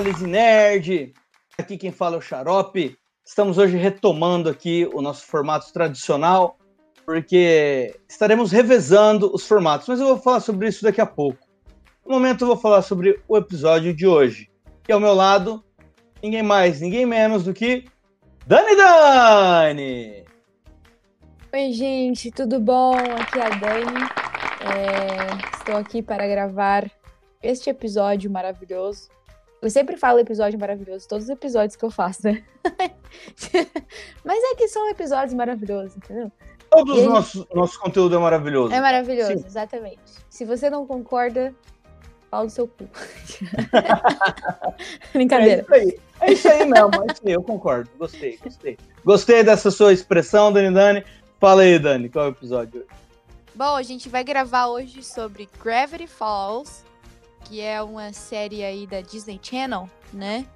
Análise Nerd. Aqui quem fala é o Xarope. Estamos hoje retomando aqui o nosso formato tradicional, porque estaremos revezando os formatos, mas eu vou falar sobre isso daqui a pouco. No momento eu vou falar sobre o episódio de hoje, que ao meu lado, ninguém mais, ninguém menos do que Dani Dani! Oi, gente, tudo bom? Aqui é a Dani. É, estou aqui para gravar este episódio maravilhoso. Eu sempre falo episódio maravilhoso, todos os episódios que eu faço, né? Mas é que são episódios maravilhosos, entendeu? Todo o nosso, nosso conteúdo é maravilhoso. É maravilhoso, Sim. exatamente. Se você não concorda, fala do seu cu. Brincadeira. É isso aí. É isso aí mesmo, é isso aí, eu concordo. Gostei, gostei. Gostei dessa sua expressão, Dani Dani. Fala aí, Dani, qual é o episódio hoje? Bom, a gente vai gravar hoje sobre Gravity Falls, que é uma série aí da Disney Channel, né?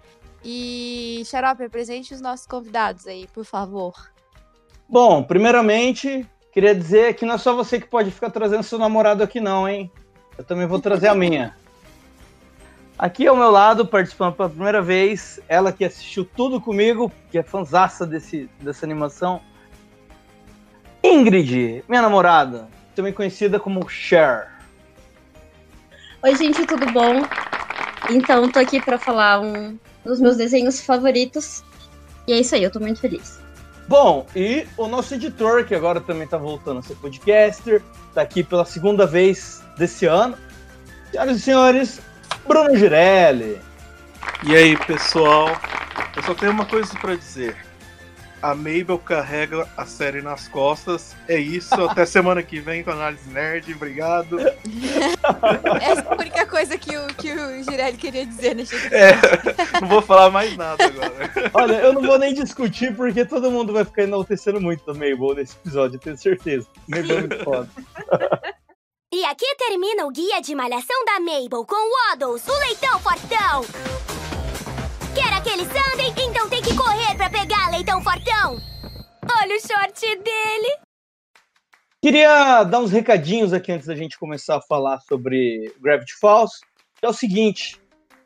E, Xarope, apresente os nossos convidados aí, por favor. Bom, primeiramente, queria dizer que não é só você que pode ficar trazendo seu namorado aqui não, hein? Eu também vou trazer a minha. Aqui ao meu lado, participando pela primeira vez, ela que assistiu tudo comigo, que é fanzaça desse, dessa animação. Ingrid, minha namorada, também conhecida como Cher. Oi, gente, tudo bom? Então, tô aqui para falar um dos meus desenhos favoritos. E é isso aí, eu tô muito feliz. Bom, e o nosso editor, que agora também tá voltando a ser podcaster, tá aqui pela segunda vez desse ano. Senhoras e senhores, Bruno Girelli. E aí, pessoal? Eu só tenho uma coisa para dizer. A Mabel carrega a série nas costas. É isso. Até semana que vem com a análise nerd. Obrigado. Essa é a única coisa que o, que o Girelli queria dizer nesse É, não vou falar mais nada agora. Olha, eu não vou nem discutir porque todo mundo vai ficar enaltecendo muito a Mabel nesse episódio, tenho certeza. Mabel é muito foda. E aqui termina o guia de malhação da Mabel com o Waddles, o leitão fortão. Quer aquele sundae? Então tem que correr pra pegar leitão fortão. Olha o short dele. Queria dar uns recadinhos aqui antes da gente começar a falar sobre Gravity Falls. É o seguinte,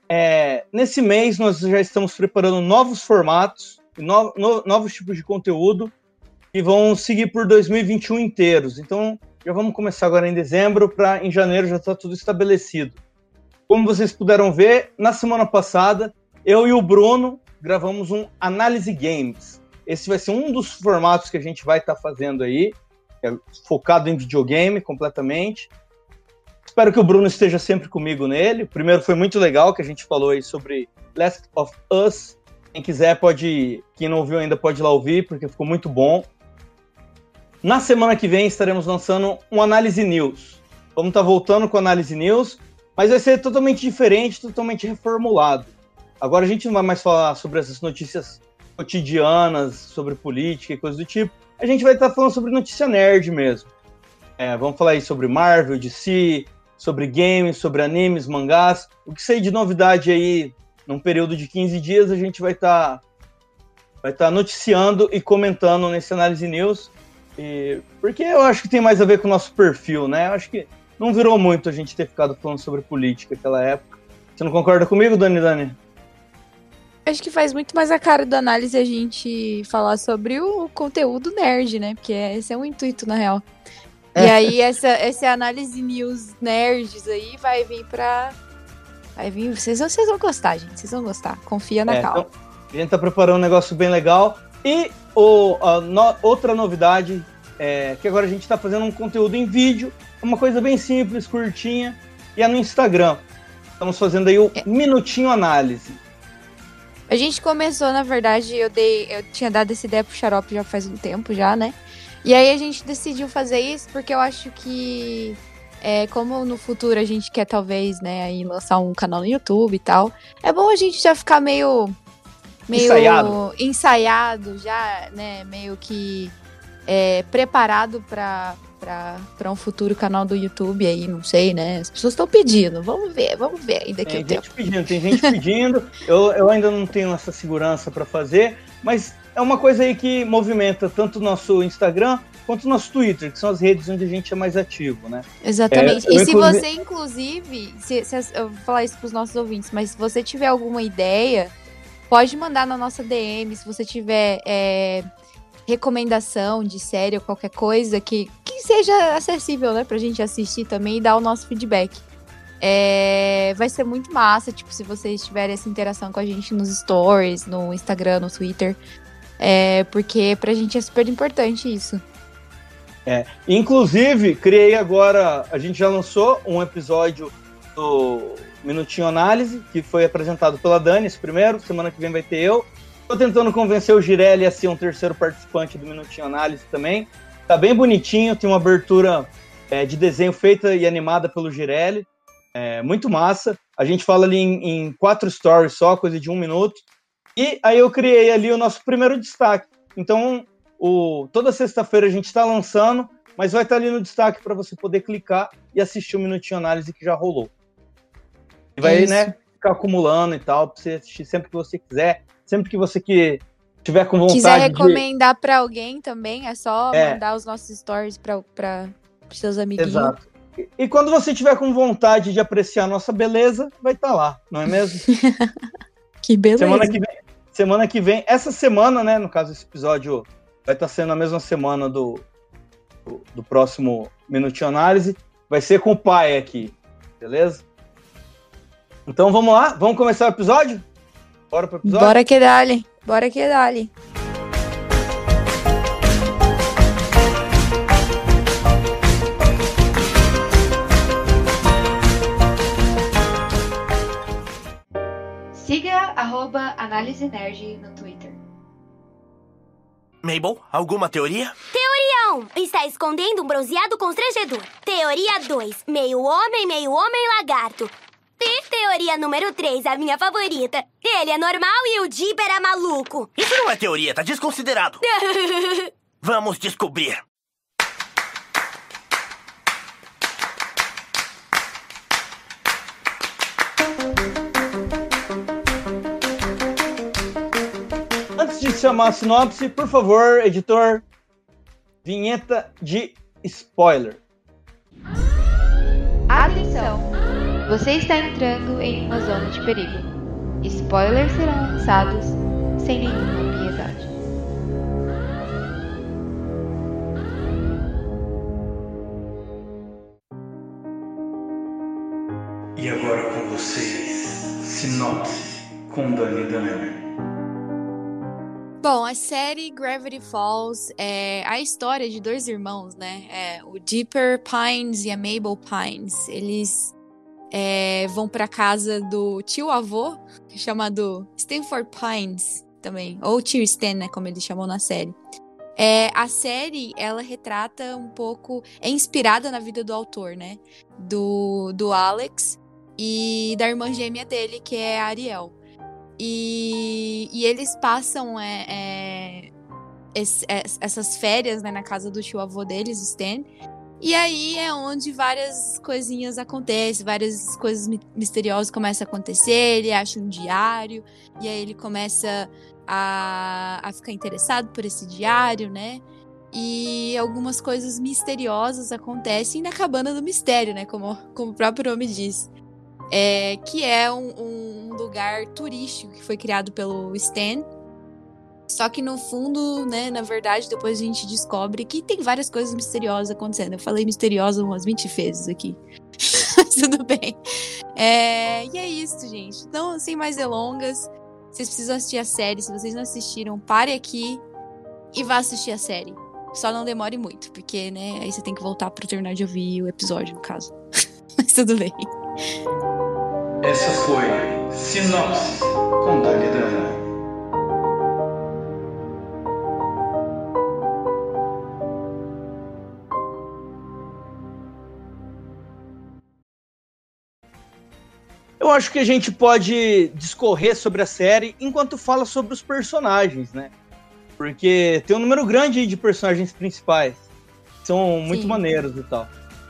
é, nesse mês nós já estamos preparando novos formatos, no, no, novos tipos de conteúdo que vão seguir por 2021 inteiros. Então, já vamos começar agora em dezembro, para em janeiro já estar tá tudo estabelecido. Como vocês puderam ver, na semana passada, eu e o Bruno gravamos um Análise Games. Esse vai ser um dos formatos que a gente vai estar tá fazendo aí, é focado em videogame completamente. Espero que o Bruno esteja sempre comigo nele. O primeiro foi muito legal, que a gente falou aí sobre Last of Us. Quem quiser pode, quem não ouviu ainda pode ir lá ouvir, porque ficou muito bom. Na semana que vem estaremos lançando um Análise News. Vamos estar tá voltando com Análise News, mas vai ser totalmente diferente, totalmente reformulado. Agora a gente não vai mais falar sobre essas notícias cotidianas, sobre política e coisas do tipo. A gente vai estar falando sobre notícia nerd mesmo. É, vamos falar aí sobre Marvel, DC, sobre games, sobre animes, mangás. O que sair de novidade aí num período de 15 dias, a gente vai estar tá, vai estar tá noticiando e comentando nesse Análise News. E, porque eu acho que tem mais a ver com o nosso perfil, né? Eu acho que não virou muito a gente ter ficado falando sobre política naquela época. Você não concorda comigo, Dani Dani? Acho que faz muito mais a cara da análise a gente falar sobre o conteúdo nerd, né? Porque esse é o intuito, na real. É. E aí, essa, essa análise news nerds aí vai vir pra. Vai vir. Vocês, vocês vão gostar, gente. Vocês vão gostar. Confia na é, calma. Então, a gente tá preparando um negócio bem legal. E o, no, outra novidade é que agora a gente está fazendo um conteúdo em vídeo, uma coisa bem simples, curtinha, e é no Instagram. Estamos fazendo aí o é. Minutinho Análise. A gente começou, na verdade, eu dei, eu tinha dado essa ideia pro Xarope já faz um tempo já, né? E aí a gente decidiu fazer isso porque eu acho que é, como no futuro a gente quer talvez, né, aí lançar um canal no YouTube e tal, é bom a gente já ficar meio meio ensaiado, ensaiado já, né? Meio que é, preparado para para um futuro canal do YouTube aí, não sei, né? As pessoas estão pedindo, vamos ver, vamos ver aí daqui tem tempo. Pedindo, tem gente pedindo, eu, eu ainda não tenho essa segurança para fazer, mas é uma coisa aí que movimenta tanto o nosso Instagram quanto o nosso Twitter, que são as redes onde a gente é mais ativo, né? Exatamente. É, e se inclusive- você, inclusive, se, se eu vou falar isso pros nossos ouvintes, mas se você tiver alguma ideia, pode mandar na nossa DM. Se você tiver é, recomendação de série ou qualquer coisa que, que seja acessível, né, pra gente assistir também e dar o nosso feedback. É, vai ser muito massa, tipo, se vocês tiverem essa interação com a gente nos stories, no Instagram, no Twitter. É, porque pra gente é super importante isso. Inclusive, criei agora, a gente já lançou um episódio do Minutinho Análise, que foi apresentado pela Dani, esse primeiro, semana que vem vai ter eu. Tô tentando convencer o Girelli a ser um terceiro participante do Minutinho Análise também. Tá bem bonitinho, tem uma abertura é, de desenho feita e animada pelo Girelli. É muito massa. A gente fala ali em, em quatro stories só, coisa de um minuto. E aí eu criei ali o nosso primeiro destaque. Então, o, toda sexta-feira a gente está lançando, mas vai estar ali no destaque para você poder clicar e assistir o Minutinho Análise que já rolou. E vai, Isso. né, ficar acumulando e tal, para você assistir sempre que você quiser, sempre que você que tiver com vontade quiser de... recomendar pra alguém também, é só É. mandar os nossos stories pra, pra pros seus amiguinhos. Exato. E, e quando você tiver com vontade de apreciar a nossa beleza, vai estar lá, não é mesmo? Que beleza. Semana que vem, semana que vem, essa semana, né? No caso, esse episódio vai estar sendo a mesma semana do, do, do próximo Minutinho Análise. Vai ser com o pai aqui, beleza? Então vamos lá, vamos começar o episódio? Bora pro episódio? Bora que dale. Bora que dale. Siga arroba Análise Nerd no Twitter. Mabel, alguma teoria? Não, está escondendo um bronzeado constrangedor. Teoria 2, meio homem, meio homem lagarto. E teoria número 3, a minha favorita. Ele é normal e o Dipper é maluco. Isso não é teoria, tá desconsiderado. Vamos descobrir. Antes de chamar a sinopse, por favor, editor, vinheta de spoiler. Atenção! Você está entrando em uma zona de perigo. Spoilers serão lançados sem nenhuma piedade. E agora com vocês, Sinopse com Dani Dani. Bom, a série Gravity Falls é a história de dois irmãos, né? É, o Dipper Pines e a Mabel Pines. Eles é, vão pra casa do tio-avô, chamado Stanford Pines também. Ou tio Stan, né? Como ele chamou na série. É, a série, ela retrata um pouco... É inspirada na vida do autor, né? Do, do Alex e da irmã gêmea dele, que é a Ariel. E, e eles passam é, é, es- essas férias né, na casa do tio avô deles, Stan. E aí é onde várias coisinhas acontecem, várias coisas mi- misteriosas começam a acontecer. Ele acha um diário, e aí ele começa a, a ficar interessado por esse diário, né? E algumas coisas misteriosas acontecem na cabana do mistério, né? Como, como o próprio nome diz é, que é um, um lugar turístico que foi criado pelo Stan. Só que no fundo, né, na verdade, depois a gente descobre que tem várias coisas misteriosas acontecendo. Eu falei misteriosa umas 20 vezes aqui. Tudo bem. É, e é isso, gente. Então, sem mais delongas, vocês precisam assistir a série. Se vocês não assistiram, pare aqui e vá assistir a série. Só não demore muito, porque, né, aí você tem que voltar pra terminar de ouvir o episódio, no caso. Mas tudo bem. Essa foi Sinopse com Dani Dani. Eu acho que a gente pode discorrer sobre a série enquanto fala sobre os personagens, né? Porque tem um número grande de personagens principais. que São muito Sim. maneiros e tal.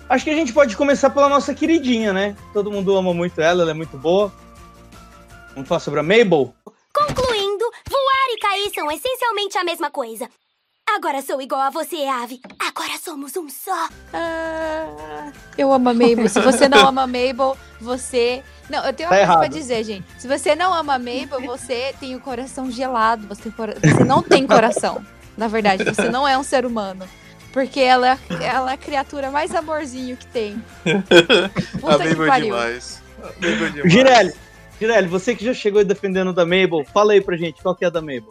Acho que a gente pode começar pela nossa queridinha, né? Todo mundo ama muito ela, ela é muito boa. Vamos falar sobre a Mabel? Concluindo, voar e cair são essencialmente a mesma coisa. Agora sou igual a você, ave. A somos um só. Ah, eu amo a Mabel. Se você não ama a Mabel, você. Não, eu tenho uma Tá coisa pra errado. dizer, gente. Se você não ama a Mabel, você tem o coração gelado. Você, você não tem coração. Na verdade, você não é um ser humano. Porque ela, é- ela é a criatura mais amorzinho que tem. Puta a Mabel é pariu. demais. A Mabel é demais. Girelli, Girelli, você que já chegou aí defendendo da Mabel, fala aí pra gente, qual que é a da Mabel?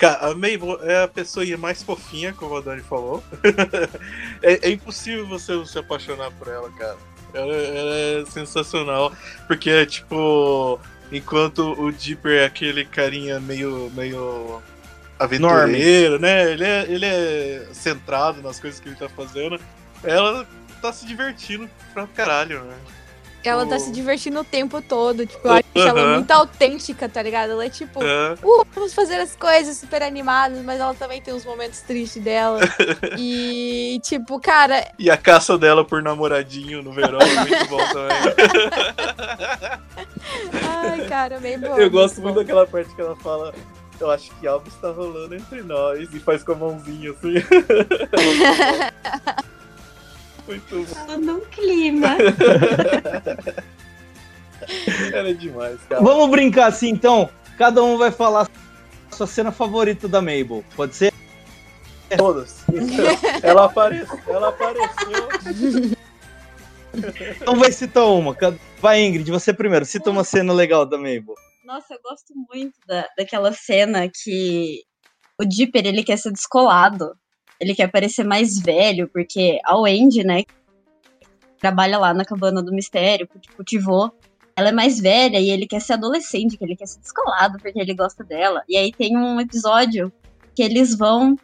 Cara, a Mabel é a pessoa mais fofinha, como a Dani falou. é, é impossível você não se apaixonar por ela, cara. Ela, ela é sensacional. Porque, tipo, enquanto o Dipper é aquele carinha meio, meio aventureiro, né? Ele é, ele é centrado nas coisas que ele tá fazendo. Ela tá se divertindo pra caralho, né? Ela tá se divertindo o tempo todo. Tipo, eu acho ela Aham. muito autêntica, tá ligado? Ela é tipo. É. uh, vamos fazer as coisas super animadas, mas ela também tem uns momentos tristes dela. e, tipo, cara, E a caça dela por namoradinho no verão é muito bom também. ai, cara, meio bom. Eu gosto muito daquela parte que ela fala. Eu acho que algo está rolando entre nós e faz com a mãozinha assim. muito bom. Tava num clima. Era demais, cara. Vamos brincar assim então? Cada um vai falar a sua cena favorita da Mabel, pode ser? Todas. Ela apareceu. Ela apareceu. Então vai citar uma. Vai, Ingrid, você primeiro. Cita uma cena legal da Mabel. Nossa, eu gosto muito da, daquela cena que o Dipper, ele quer ser descolado. Ele quer parecer mais velho, porque a Wendy, né, que trabalha lá na cabana do mistério, que cultivou, ela é mais velha e ele quer ser adolescente, que ele quer ser descolado porque ele gosta dela. E aí tem um episódio que eles vão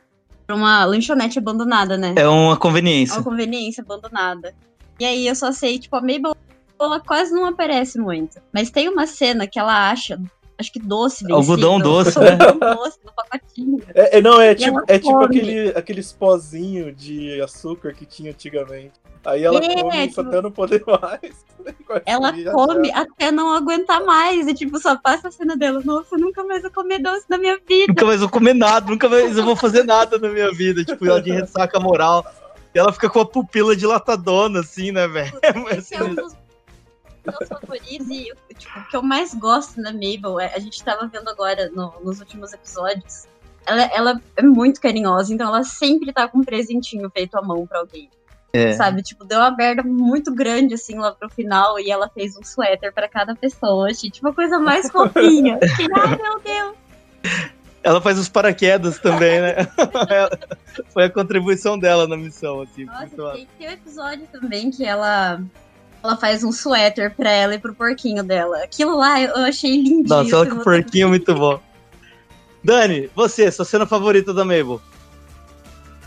pra uma lanchonete abandonada, né? É uma uma conveniência. conveniência abandonada. E aí eu só sei, tipo, a Mabel ela quase não aparece muito. Mas tem uma cena que ela acha, acho que doce vencido. Algodão doce, né? Algodão doce no pacotinho. É, é, não, é E tipo, é tipo aquele, aqueles pozinhos de açúcar que tinha antigamente. Aí ela É, come isso tipo- até não poder mais. Ela come tá. até não aguentar mais. E tipo, só passa a cena dela. Nossa, nunca mais vou comer doce na minha vida. Nunca mais vou comer nada, nunca mais eu vou fazer nada na minha vida. Tipo, ela de ressaca moral. E ela fica com a pupila dilatadona, assim, né, velho? Esse é um dos meus favoritos e tipo, o que eu mais gosto da Mabel, é, a gente tava vendo agora no- nos últimos episódios, ela, ela é muito carinhosa, então ela sempre tá com um presentinho feito à mão pra alguém. É. Sabe, tipo, deu uma merda muito grande assim lá pro final e ela fez um suéter pra cada pessoa. Achei tipo a coisa mais fofinha. Ai, meu Deus. Ela faz os paraquedas também, né? Foi a contribuição dela na missão, assim. Nossa, tem, tem um episódio também que ela ela faz um suéter pra ela e pro porquinho dela. Aquilo lá eu achei lindíssimo. Nossa, ela com o porquinho é muito bom. Dani, você, sua cena favorita da Mabel?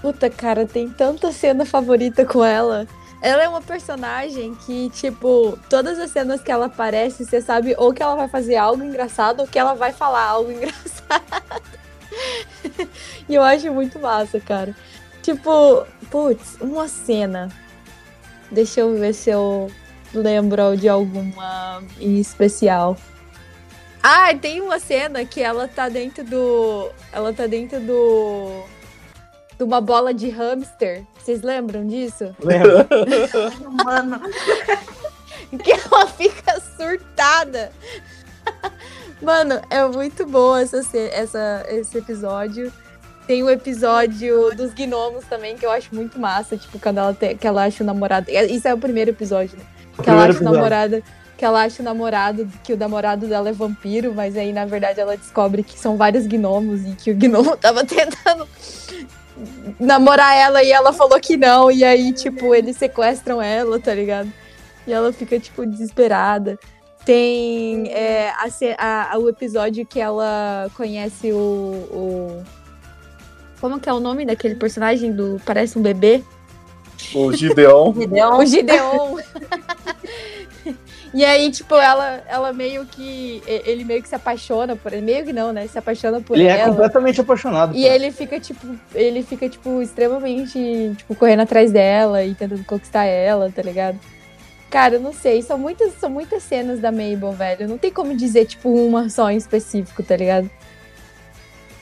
Puta, cara, tem tanta cena favorita com ela. Ela é uma personagem que, tipo, todas as cenas que ela aparece, você sabe ou que ela vai fazer algo engraçado ou que ela vai falar algo engraçado. e eu acho muito massa, cara. Tipo, putz, uma cena. Deixa eu ver se eu lembro de alguma em especial. Ah, tem uma cena que ela tá dentro do. Ela tá dentro do. De uma bola de hamster. Vocês lembram disso? Lembra? Mano, Que ela fica surtada. Mano, é muito boa essa, essa, esse episódio. Tem o episódio dos gnomos também, que eu acho muito massa. Tipo, quando ela, tem, que ela acha o namorado. Isso é o primeiro episódio, né? Que ela acha namorado. Que ela acha o namorado, que o namorado dela é vampiro, mas aí, na verdade, ela descobre que são vários gnomos e que o gnomo tava tentando namorar ela e ela falou que não. E aí, tipo, eles sequestram ela, tá ligado? E ela fica, tipo, desesperada. Tem é, a- a- o episódio que ela conhece o, o- Como que é o nome daquele personagem do. Parece um bebê? O Gideon. Gideon. O Gideon. e aí, tipo, ela, ela meio que. Ele meio que se apaixona por ele. Meio que não, né? Se apaixona por Ele é ela. completamente apaixonado. E cara. ele fica, tipo, ele fica, tipo, extremamente, tipo, correndo atrás dela e tentando conquistar ela, tá ligado? Cara, eu não sei, são muitas, são muitas cenas da Mabel, velho. Não tem como dizer, tipo, uma só em específico, tá ligado?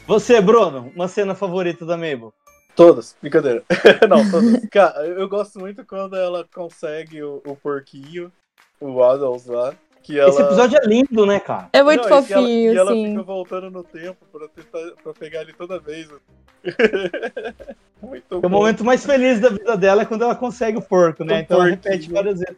Você, Bruno, uma cena favorita da Mabel? Todas, brincadeira. não, todas. Cara, eu gosto muito quando ela consegue o, o porquinho, o Waddles lá. Que ela... Esse episódio é lindo, né, cara? É muito Não, e que ela- fofinho, E ela sim. fica voltando no tempo pra, tentar, pra pegar ele toda vez. muito O bom. momento mais feliz da vida dela é quando ela consegue o porco, né? O então ela porquinho. repete várias vezes.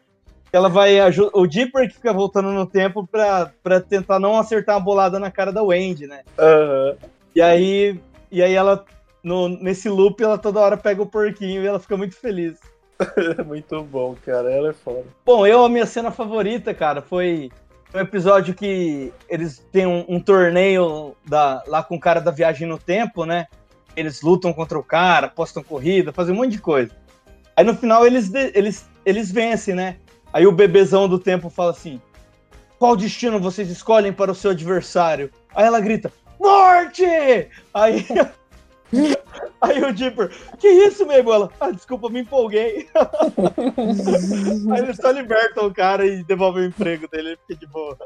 Ela vai. aju- O Dipper que fica voltando no tempo pra, pra tentar não acertar uma bolada na cara da Wendy, né? Aham. E aí. E aí ela. No, nesse loop, ela toda hora pega o porquinho e ela fica muito feliz. Muito bom, cara. Ela é foda. Bom, eu, a minha cena favorita, cara, foi um episódio que eles têm um, um torneio da, lá com o cara da viagem no tempo, né? Eles lutam contra o cara, postam corrida, fazem um monte de coisa. Aí no final eles, eles, eles vencem, né? Aí o bebezão do tempo fala assim: Qual destino vocês escolhem para o seu adversário? Aí ela grita: Morte! Aí. Aí o Dipper, que isso, Mabel? Ela, ah, desculpa, me empolguei. Aí eles só libertam o cara e devolvem o emprego dele, ele fica de boa.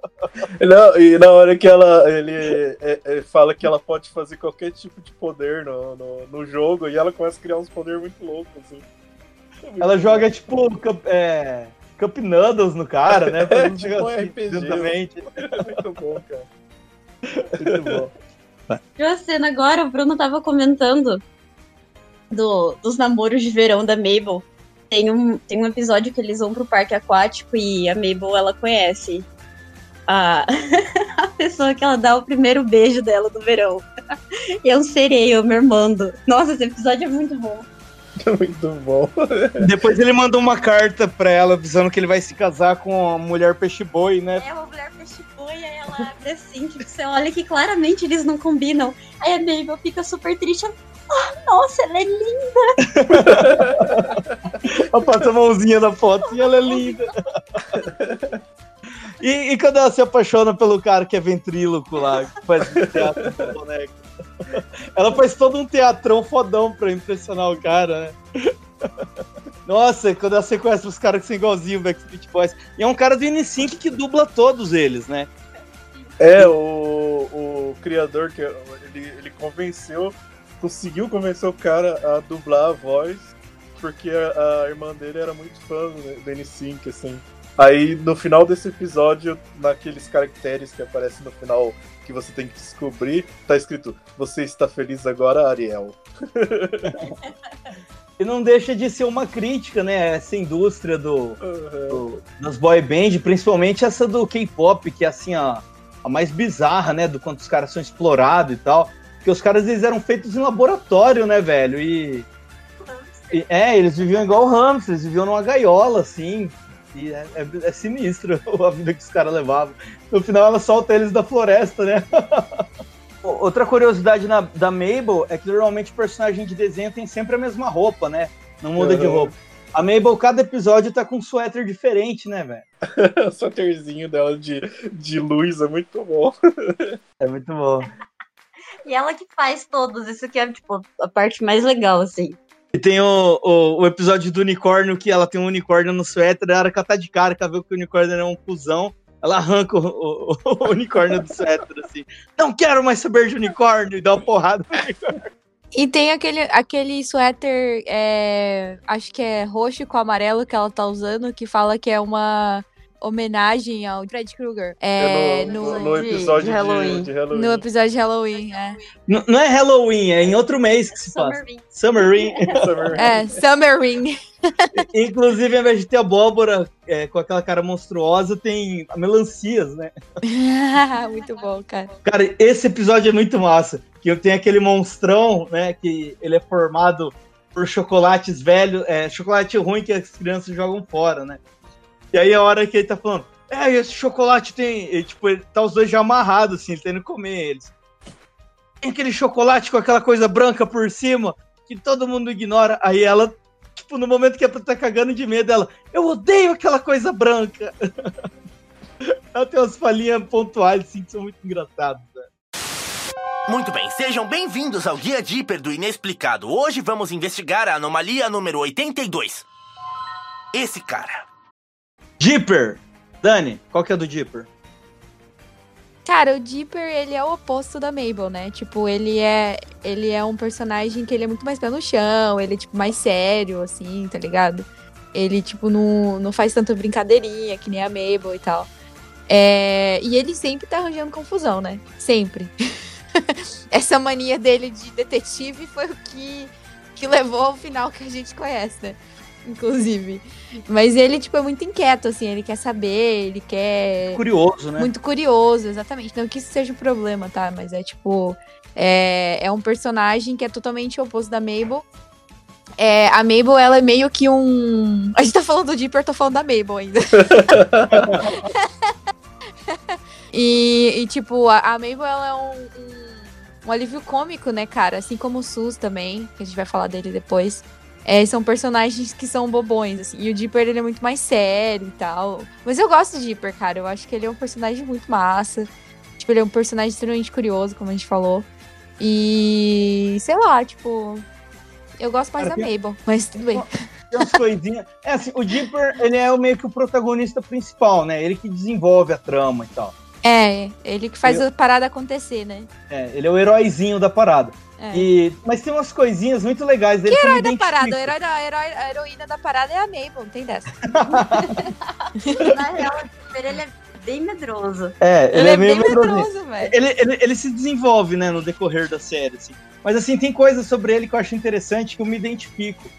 Não, e na hora que ela ele, é- é, fala que ela pode fazer qualquer tipo de poder no, no, no jogo, e ela começa a criar uns poderes muito loucos, assim. É muito Ela bom. joga, tipo, cup, é, Cup Noodles no cara, né? Um Tipo um RPG. Exatamente. muito bom, cara. Muito bom. Viu a cena agora? O Bruno tava comentando do, dos namoros de verão da Mabel. Tem um, tem um episódio que eles vão pro parque aquático e a Mabel, ela conhece a, a pessoa que ela dá o primeiro beijo dela do verão. E é um sereio mermando. Nossa, esse episódio é muito bom. Muito bom. Depois ele manda uma carta pra ela avisando que ele vai se casar com a mulher peixe-boi, né? É uma mulher peixe-boi, aí ela abre assim, tipo, você olha que claramente eles não combinam. Aí a Mabel fica super triste. Ah, nossa, ela é linda. Ela passa a mãozinha na foto e ela é linda. E, e quando ela se apaixona pelo cara que é ventríloco lá, que faz teatro com boneco. Ela faz todo um teatrão fodão pra impressionar o cara, né? Nossa, quando ela sequestra os caras que são igualzinhos o Backstreet Boys. E é um cara do N5 que dubla todos eles, né? É, o, o criador que ele, ele convenceu, conseguiu convencer o cara a dublar a voz, porque a, a irmã dele era muito fã do do N5, assim. Aí no final desse episódio, naqueles caracteres que aparecem no final que você tem que descobrir, tá escrito: Você está feliz agora, Ariel? E não deixa de ser uma crítica, né? Essa indústria do, do- das boy band, principalmente essa do K-pop, que é assim, a, a mais bizarra, né? Do quanto os caras são explorados e tal. Porque os caras eles eram feitos em laboratório, né, velho? E, e- é, eles viviam igual hamster, eles viviam numa gaiola, assim. E é, é- é sinistro a vida que os caras levavam. No final ela solta eles da floresta, né? Outra curiosidade na- da Mabel é que normalmente o personagem de desenho tem sempre a mesma roupa, né? Não muda de Uhum. roupa. A Mabel, cada episódio tá com um suéter diferente, né, velho? o soterzinho dela de, de luz é muito bom. É muito bom. E ela que faz todos, isso que é, tipo, a parte mais legal, assim. E tem o, o, o episódio do unicórnio, que ela tem um unicórnio no suéter, a hora que ela tá de cara, que ela vê que o unicórnio é um cuzão, ela arranca o, o- o unicórnio do suéter, assim. Não quero mais saber de unicórnio, e dá uma porrada no unicórnio. E tem aquele, aquele suéter, é, acho que é roxo com amarelo que ela tá usando, que fala que é uma homenagem ao Fred Krueger. É, É no, no, no de- episódio de de Halloween. de Halloween. no episódio de Halloween, é. N- Não é Halloween, é em outro mês que se passa. Summer Ring. Summer Rain. É, Summer Ring. Inclusive, ao invés de ter abóbora é, com aquela cara monstruosa, tem melancias, né? Muito bom, cara. Cara, esse episódio é muito massa. Que eu tenho aquele monstrão, né? Que ele é formado por chocolates velhos, é, chocolate ruim que as crianças jogam fora, né? E aí a hora que ele tá falando, é, esse chocolate tem. e, tipo, ele tá os dois já amarrados, assim, indo comer eles. Tem aquele chocolate com aquela coisa branca por cima que todo mundo ignora. Aí ela, tipo, no momento que a tá cagando de medo, ela, eu odeio aquela coisa branca. ela tem umas falinhas pontuais, assim, que são muito engraçadas. né? Muito bem, sejam bem-vindos ao Guia Dipper do Inexplicado. Hoje vamos investigar a anomalia número 82. Esse cara. Dipper! Dani, qual que é do Dipper? Cara, o Dipper, ele é o oposto da Mabel, né? Tipo, ele é ele é um personagem que ele é muito mais pé no chão, ele é, tipo, mais sério, assim, tá ligado? Ele, tipo, não, não faz tanta brincadeirinha, que nem a Mabel e tal. É, e ele sempre tá arranjando confusão, né? Sempre. Essa mania dele de detetive foi o que, que levou ao final que a gente conhece, né? Inclusive. Mas ele, tipo, é muito inquieto, assim, ele quer saber, ele quer. Curioso, né? Muito curioso, exatamente. Não que isso seja um problema, tá? Mas é tipo. É, é um personagem que é totalmente oposto da Mabel. É, a Mabel, ela é meio que um. A gente tá falando do Dipper, eu tô falando da Mabel ainda. e, e, tipo, a, a Mabel, ela é um, um, um alívio cômico, né, cara? Assim como o Sus também, que a gente vai falar dele depois. É, são personagens que são bobões, assim. E o Dipper, ele é muito mais sério e tal. Mas eu gosto do Dipper, cara. Eu acho que ele é um personagem muito massa. Tipo, ele é um personagem extremamente curioso, como a gente falou. E... Sei lá, tipo... Eu gosto mais Cara, da tem- Mabel, mas tudo bem. Tem umas coisinhas. É assim, o Dipper, ele é meio que o protagonista principal, né? Ele que desenvolve a trama e tal. É, ele que faz Eu- a parada acontecer, né? É, ele é o heróizinho da parada. É. E, mas tem umas coisinhas muito legais dele. Que herói da parada, o herói da, herói- a heroína da parada é a Mabel, não tem dessa. Na real, ele é bem medroso. É, ele, Ele, é, é meio medroso, velho. ele, ele, ele se desenvolve, né, no decorrer da série, assim. Mas, assim, tem coisas sobre ele que eu acho interessante que eu me identifico.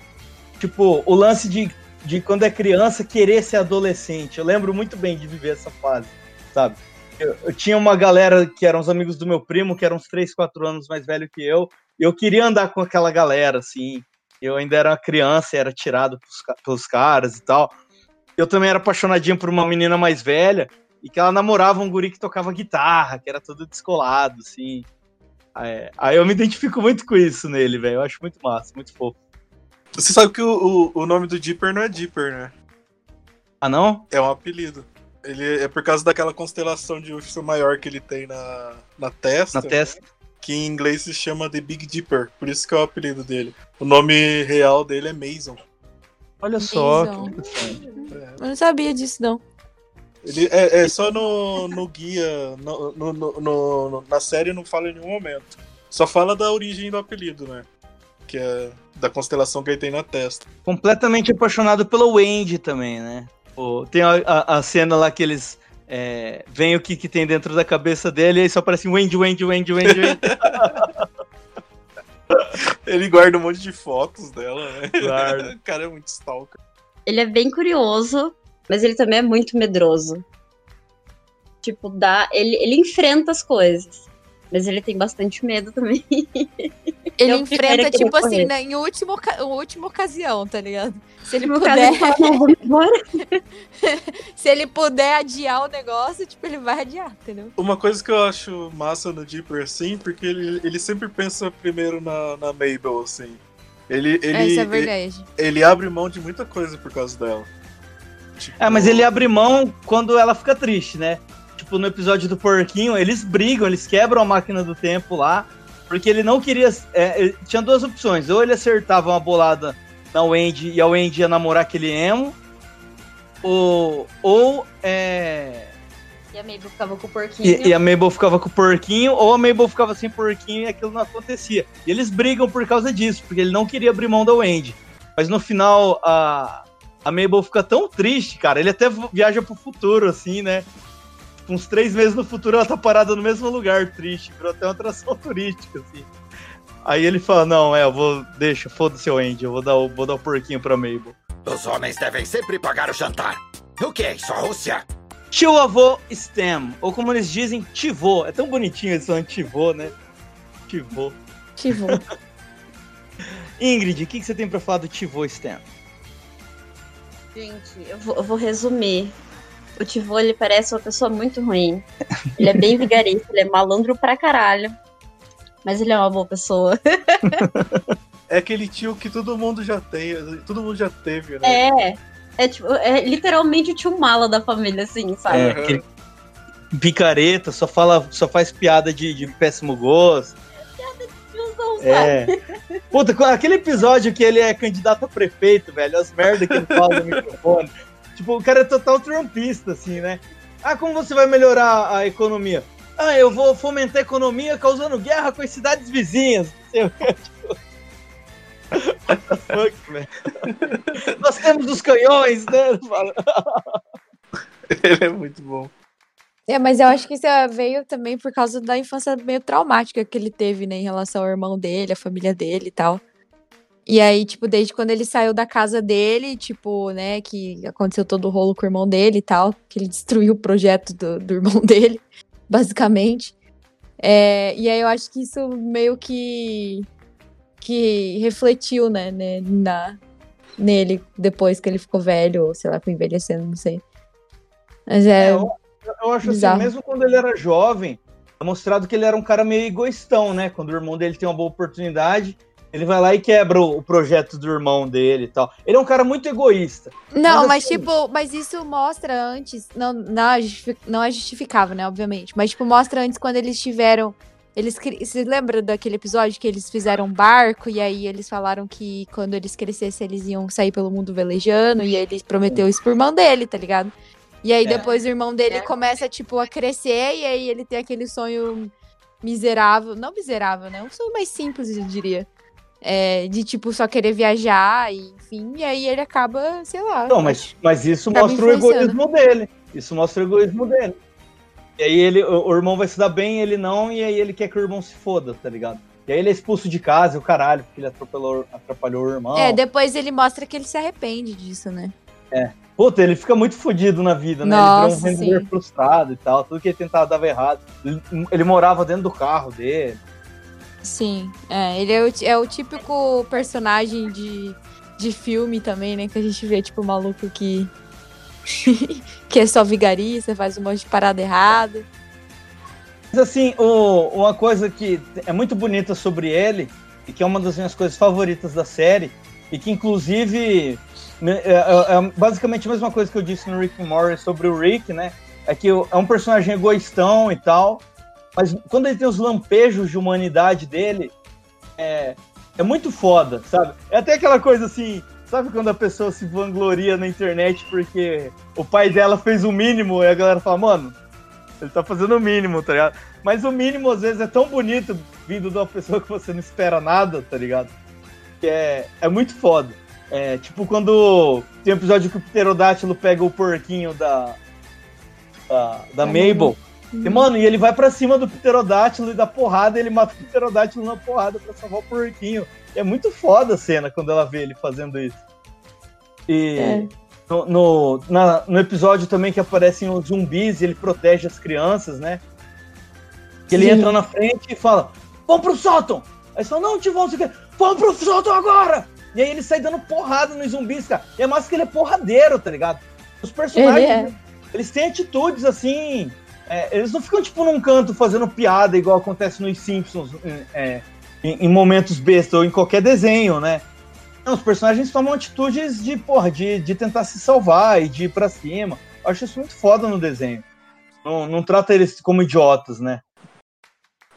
Tipo, o lance de, de quando é criança querer ser adolescente. Eu lembro muito bem de viver essa fase, sabe? Eu, eu tinha uma galera que eram os amigos do meu primo, que eram uns 3, 4 anos mais velho que eu, e eu queria andar com aquela galera, assim. Eu ainda era criança, era tirado pelos, pelos caras e tal. Eu também era apaixonadinho por uma menina mais velha, e que ela namorava um guri que tocava guitarra, que era todo descolado, assim. É, aí eu me identifico muito com isso nele, velho. Eu acho muito massa, muito fofo. Você sabe que o, o, o nome do Dipper não é Dipper, né? Ah, não? É um apelido. Ele é por causa daquela constelação de urso maior que ele tem na, na testa. Na testa. Que em inglês se chama The Big Dipper. Por isso que é o apelido dele. O nome real dele é Mason. Olha só. Mason. que interessante. Eu não sabia disso, não. Ele é, é só no, no guia, no, no- no- no- na série não fala em nenhum momento. Só fala da origem do apelido, né? Que é da constelação que ele tem na testa. Completamente apaixonado pelo Wendy também, né? Pô, tem a, a- a cena lá que eles é, veem o que, que tem dentro da cabeça dele e aí só aparece Wendy, Wendy, Wendy, Wendy, Wendy. Ele guarda um monte de fotos dela, né? Guarda. O cara é muito stalker. Ele é bem curioso, mas ele também é muito medroso. Tipo, dá. Ele, ele enfrenta as coisas. Mas ele tem bastante medo também. Ele É primeiro enfrenta, tipo assim, na, em última, oca- última ocasião, tá ligado? Se ele No puder, se ele puder adiar o negócio, tipo, ele vai adiar, entendeu? Uma coisa que eu acho massa no Dipper, assim, porque ele, ele sempre pensa primeiro na, na Mabel, assim. Ele, ele, Essa é verdade. ele, ele abre mão de muita coisa por causa dela. Tipo, É, mas ele abre mão quando ela fica triste, né? Tipo, no episódio do porquinho, eles brigam, eles quebram a máquina do tempo lá, porque ele não queria. é, tinha duas opções: ou ele acertava uma bolada na Wendy e a Wendy ia namorar aquele emo, ou. ou é, E a Mabel ficava com o porquinho. e, e a Mabel ficava com o porquinho, ou a Mabel ficava sem porquinho e aquilo não acontecia. E eles brigam por causa disso, porque ele não queria abrir mão da Wendy. Mas no final, a, a Mabel fica tão triste, cara. Ele até viaja pro futuro, assim, né? Uns três meses no futuro ela tá parada no mesmo lugar, triste. Virou até uma atração turística, assim. Aí ele fala: Não, é, eu vou. Deixa, foda-se o Wendy, eu vou dar o, vou dar o porquinho pra Mabel. Os homens devem sempre pagar o jantar. O que é isso, a Rússia? Tio avô Stem, ou como eles dizem, tivô. É tão bonitinho esse nome tivô, né? Tivô. Tipo, Ingrid, o que, que você tem pra falar do Tivô Stan? Gente, eu vou, eu vou resumir. O Tivô, ele parece uma pessoa muito ruim. Ele é bem vigarista, ele é malandro pra caralho. Mas ele é uma boa pessoa. É aquele tio que todo mundo já tem, todo mundo já teve, né? É. É, tipo, é literalmente o tio mala da família, assim, sabe? É, aquele picareta, só, fala, só faz piada de, de péssimo gosto. Tiozão, sabe? É. Puta, com aquele episódio que ele é candidato a prefeito, velho, as merdas que ele fala no microfone. Tipo, o cara é total trumpista, assim, né? Ah, como você vai melhorar a economia? Ah, eu vou fomentar a economia causando guerra com as cidades vizinhas. Não sei o que, tipo... What the fuck, velho? Nós temos os canhões, né? Ele é muito bom. É, mas eu acho que isso é, veio também por causa da infância meio traumática que ele teve, né, em relação ao irmão dele, a família dele e tal. E aí, tipo, desde quando ele saiu da casa dele, tipo, né, que aconteceu todo o rolo com o irmão dele e tal, que ele destruiu o projeto do, do irmão dele, basicamente. É, e aí eu acho que isso meio que que refletiu, né, né, na, nele depois que ele ficou velho, ou sei lá, foi envelhecendo, não sei. Mas é. É, eu, eu acho bizarro. assim, mesmo quando ele era jovem, é mostrado que ele era um cara meio egoístão, né? Quando o irmão dele tem uma boa oportunidade, ele vai lá e quebra o, o projeto do irmão dele e tal. Ele é um cara muito egoísta. Não, Mas, mas, assim- tipo, mas isso mostra antes. Não, não, é não é justificável, né? Obviamente. Mas, tipo, mostra antes quando eles tiveram. Eles Você lembra daquele episódio que eles fizeram um barco e aí eles falaram que quando eles crescessem eles iam sair pelo mundo velejando e ele prometeu isso pro irmão dele, tá ligado? E aí É. depois o irmão dele É. começa, tipo, a crescer e aí ele tem aquele sonho miserável. Não miserável, né? Um sonho mais simples, eu diria. É, de, tipo, só querer viajar e enfim. E aí ele acaba, sei lá. Não, mas, mas isso mostra o egoísmo dele. Isso mostra o egoísmo dele. E aí ele, o, o irmão vai se dar bem, ele não, e aí ele quer que o irmão se foda, tá ligado? E aí ele é expulso de casa, o caralho, porque ele atropelou, atrapalhou o irmão. É, depois ele mostra que ele se arrepende disso, né? Puta, ele fica muito fodido na vida, né? Nossa, ele vira um vendedor sim. frustrado e tal. Tudo que ele tentava dava errado. Ele, ele morava dentro do carro dele. Sim. É, ele é o, é o típico personagem de, de filme também, né? Que a gente vê, tipo, o maluco que. que é só vigarista, faz um monte de parada errada. Mas assim, o- uma coisa que é muito bonita sobre ele, e que é uma das minhas coisas favoritas da série, e que inclusive é, é- é basicamente a mesma coisa que eu disse no Rick Morty sobre o Rick, né? É que é um personagem egoístão e tal, mas quando ele tem os lampejos de humanidade dele, é, é muito foda, sabe? É até aquela coisa assim, sabe quando a pessoa se vangloria na internet porque o pai dela fez o mínimo e a galera fala, mano, ele tá fazendo o mínimo, tá ligado? Mas o mínimo às vezes é tão bonito vindo de uma pessoa que você não espera nada, tá ligado? Que é, é muito foda. É, tipo quando tem um episódio que o pterodátilo pega o porquinho da. da, da Mabel. E, mano, e ele vai pra cima do pterodátilo e dá porrada, e ele mata o pterodátilo na porrada pra salvar o porquinho. E é muito foda a cena quando ela vê ele fazendo isso. E É. no, no, na- no episódio também que aparecem os zumbis e ele protege as crianças, né? Que ele Sim. entra na frente e fala: Vamos pro sótão! Aí falam: Não, Tivão, não sei o quê. Vamos pro sótão agora! E aí ele sai dando porrada nos zumbis, cara. E é massa que ele é porradeiro, tá ligado? Os personagens, Ele é. eles têm atitudes assim. É, eles não ficam, tipo, num canto fazendo piada, igual acontece nos Simpsons, é, em, em momentos besta ou em qualquer desenho, né? Não, os personagens tomam atitudes de, porra, de, de tentar se salvar e de ir pra cima. Eu acho isso muito foda no desenho. Não, não trata eles como idiotas, né?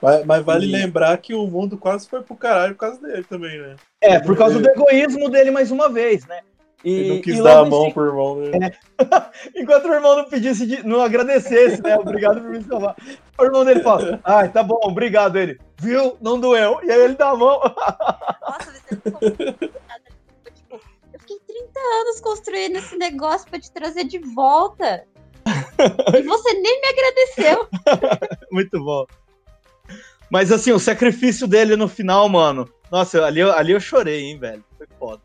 Mas, mas vale E- lembrar que o mundo quase foi pro caralho por causa dele também, né? É, por causa do egoísmo dele mais uma vez, né? E, Ele não quis e dar a mão pro irmão dele. Enquanto o irmão não pedisse, de- não agradecesse, né? Obrigado por me salvar. O irmão dele fala, ai, tá bom, obrigado. Ele, viu? Não doeu. E aí ele dá a mão. Nossa, Tipo, eu fiquei 30 anos construindo esse negócio pra te trazer de volta. E você nem me agradeceu. Muito bom. Mas assim, o sacrifício dele no final, mano. Nossa, ali, eu- ali eu chorei, hein, velho. Foi foda.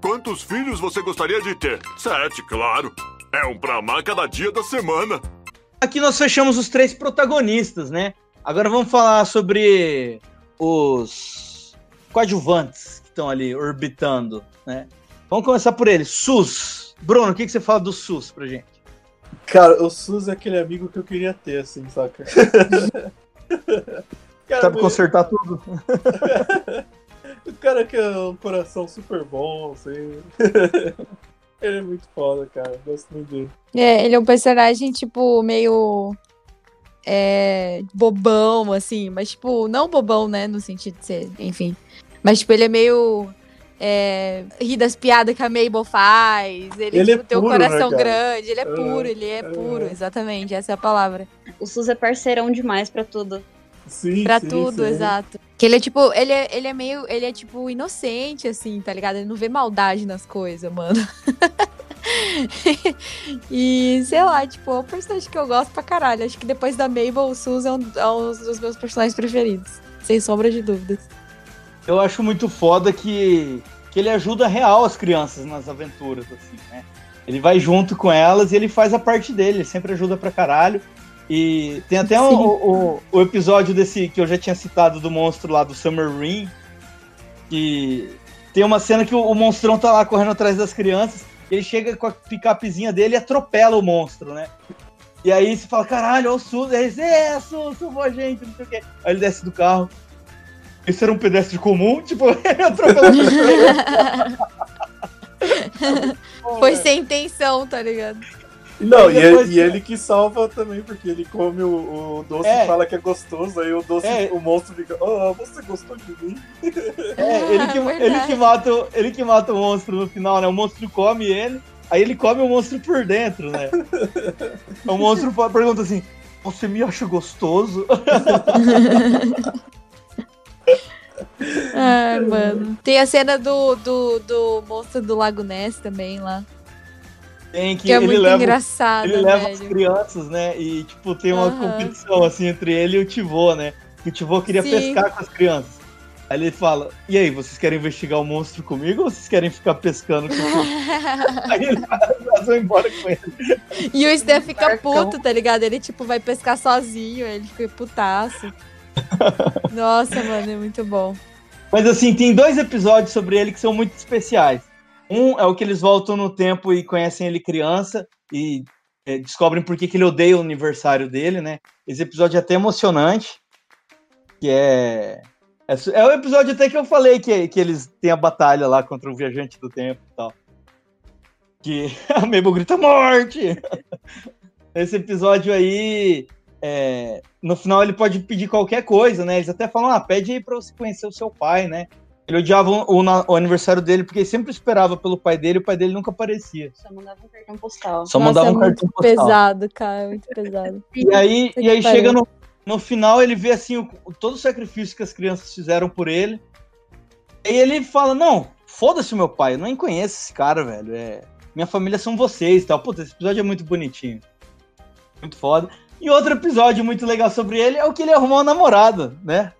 Quantos filhos você gostaria de ter? Sete, claro. É um pra amar cada dia da semana. Aqui nós fechamos os três protagonistas, né? Agora vamos falar sobre os coadjuvantes que estão ali orbitando, né? Vamos começar por ele. SUS. Bruno, o que, que você fala do SUS pra gente? Cara, o Sus é aquele amigo que eu queria ter, assim, saca? Cara, Sabe consertar tudo? O cara que é um coração super bom, assim. Ele é muito foda, cara. Gosto muito dele. É, ele é um personagem, tipo, meio. É. bobão, assim. Mas, tipo, não bobão, né? No sentido de ser. Enfim. Mas, tipo, ele é meio. é, rir das piadas que a Mabel faz. Ele, Ele é tipo, tem um puro, né, coração cara? grande. Ele é É, puro, ele é é. puro, exatamente. Essa é a palavra. O Sus é parceirão demais pra tudo. Sim, Pra sim, tudo, sim. exato. Que ele é tipo, ele é, ele é meio, ele é tipo inocente, assim, tá ligado? Ele não vê maldade nas coisas, mano. e, sei lá, tipo, é um personagem que eu gosto pra caralho. Acho que depois da Mabel, o Sus é um, é um dos meus personagens preferidos. Sem sombra de dúvidas. Eu acho muito foda que, que ele ajuda real as crianças nas aventuras, assim, né? Ele vai junto com elas e ele faz a parte dele, ele sempre ajuda pra caralho. E tem até o, o, o episódio desse que eu já tinha citado do monstro lá do Summer Rain, que tem uma cena que o, o monstrão tá lá correndo atrás das crianças, ele chega com a picapezinha dele e atropela o monstro, né? E aí você fala, caralho, olha o Sus, aí ele, é, Sus, salvou a gente, não sei o quê. Aí ele desce do carro. Esse era um pedestre comum, tipo, ele atropelou. Foi sem intenção, tá ligado? Não, e, depois- ele, e ele que salva também, porque ele come o, o doce É. e fala que é gostoso, aí o doce, É. o monstro fica, ah, você gostou de mim? É, ele que, ele, que mata, o- ele que mata o monstro no final, né? O monstro come ele, aí ele come o monstro por dentro, né? o monstro pergunta assim: Você me acha gostoso? Ai, mano. Tem a cena do, do, do monstro do Lago Ness também lá. Tem que, Que é ele muito leva, engraçado, ele leva as velho. crianças, né? E, tipo, tem uma Aham. competição assim entre ele e o Tivô, né? Que o Tivô queria Sim. pescar com as crianças. Aí ele fala: E aí, vocês querem investigar o monstro comigo ou vocês querem ficar pescando com? Aí ele elas vão embora com ele. E o Stan fica puto, tá ligado? Ele, tipo, vai pescar sozinho, ele fica putaço. Nossa, mano, é muito bom. Mas assim, tem dois episódios sobre ele que são muito especiais. Um é o que eles voltam no tempo e conhecem ele criança e é, descobrem por que, que ele odeia o aniversário dele, né? Esse episódio é até emocionante. Que é. É, é o episódio até que eu falei que, que eles têm a batalha lá contra o viajante do tempo e tal. Que a Mabel grita morte! Esse episódio aí. é, no final ele pode pedir qualquer coisa, né? Eles até falam, ah, pede aí pra você conhecer o seu pai, né? Ele odiava o, o o aniversário dele porque ele sempre esperava pelo pai dele e o pai dele nunca aparecia. Só mandava um cartão postal. Só Nossa, mandava é um cartão postal. pesado, cara, é muito pesado. E aí, e aí chega no, no final, ele vê assim o, todo o sacrifício que as crianças fizeram por ele. E ele fala: Não, foda-se meu pai, eu nem conheço esse cara, velho. É, minha família são vocês e tal. Puta, esse episódio é muito bonitinho. Muito foda. E outro episódio muito legal sobre ele é o que ele arrumou uma namorada, né?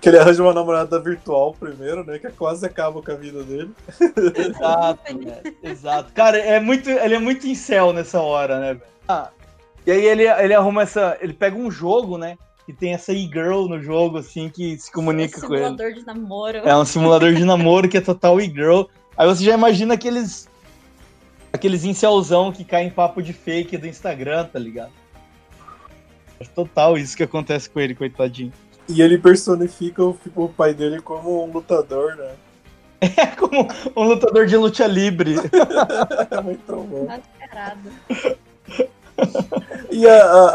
Que ele arranja uma namorada virtual primeiro, né? Que quase acaba com a vida dele. Exato, velho. Exato. Cara, é muito, ele é muito incel nessa hora, né, velho? Ah, e aí ele, ele arruma essa. Ele pega um jogo, né? Que tem essa e-girl no jogo, assim, que se comunica com ele. Simulador de namoro. É um simulador de namoro que é total e-girl. Aí você já imagina aqueles. Aqueles incelzão que caem em papo de fake do Instagram, tá ligado? É total isso que acontece com ele, coitadinho. E ele personifica o, o pai dele como um lutador, né? É como um lutador de luta livre. É muito bom. Mascarado. E a, a,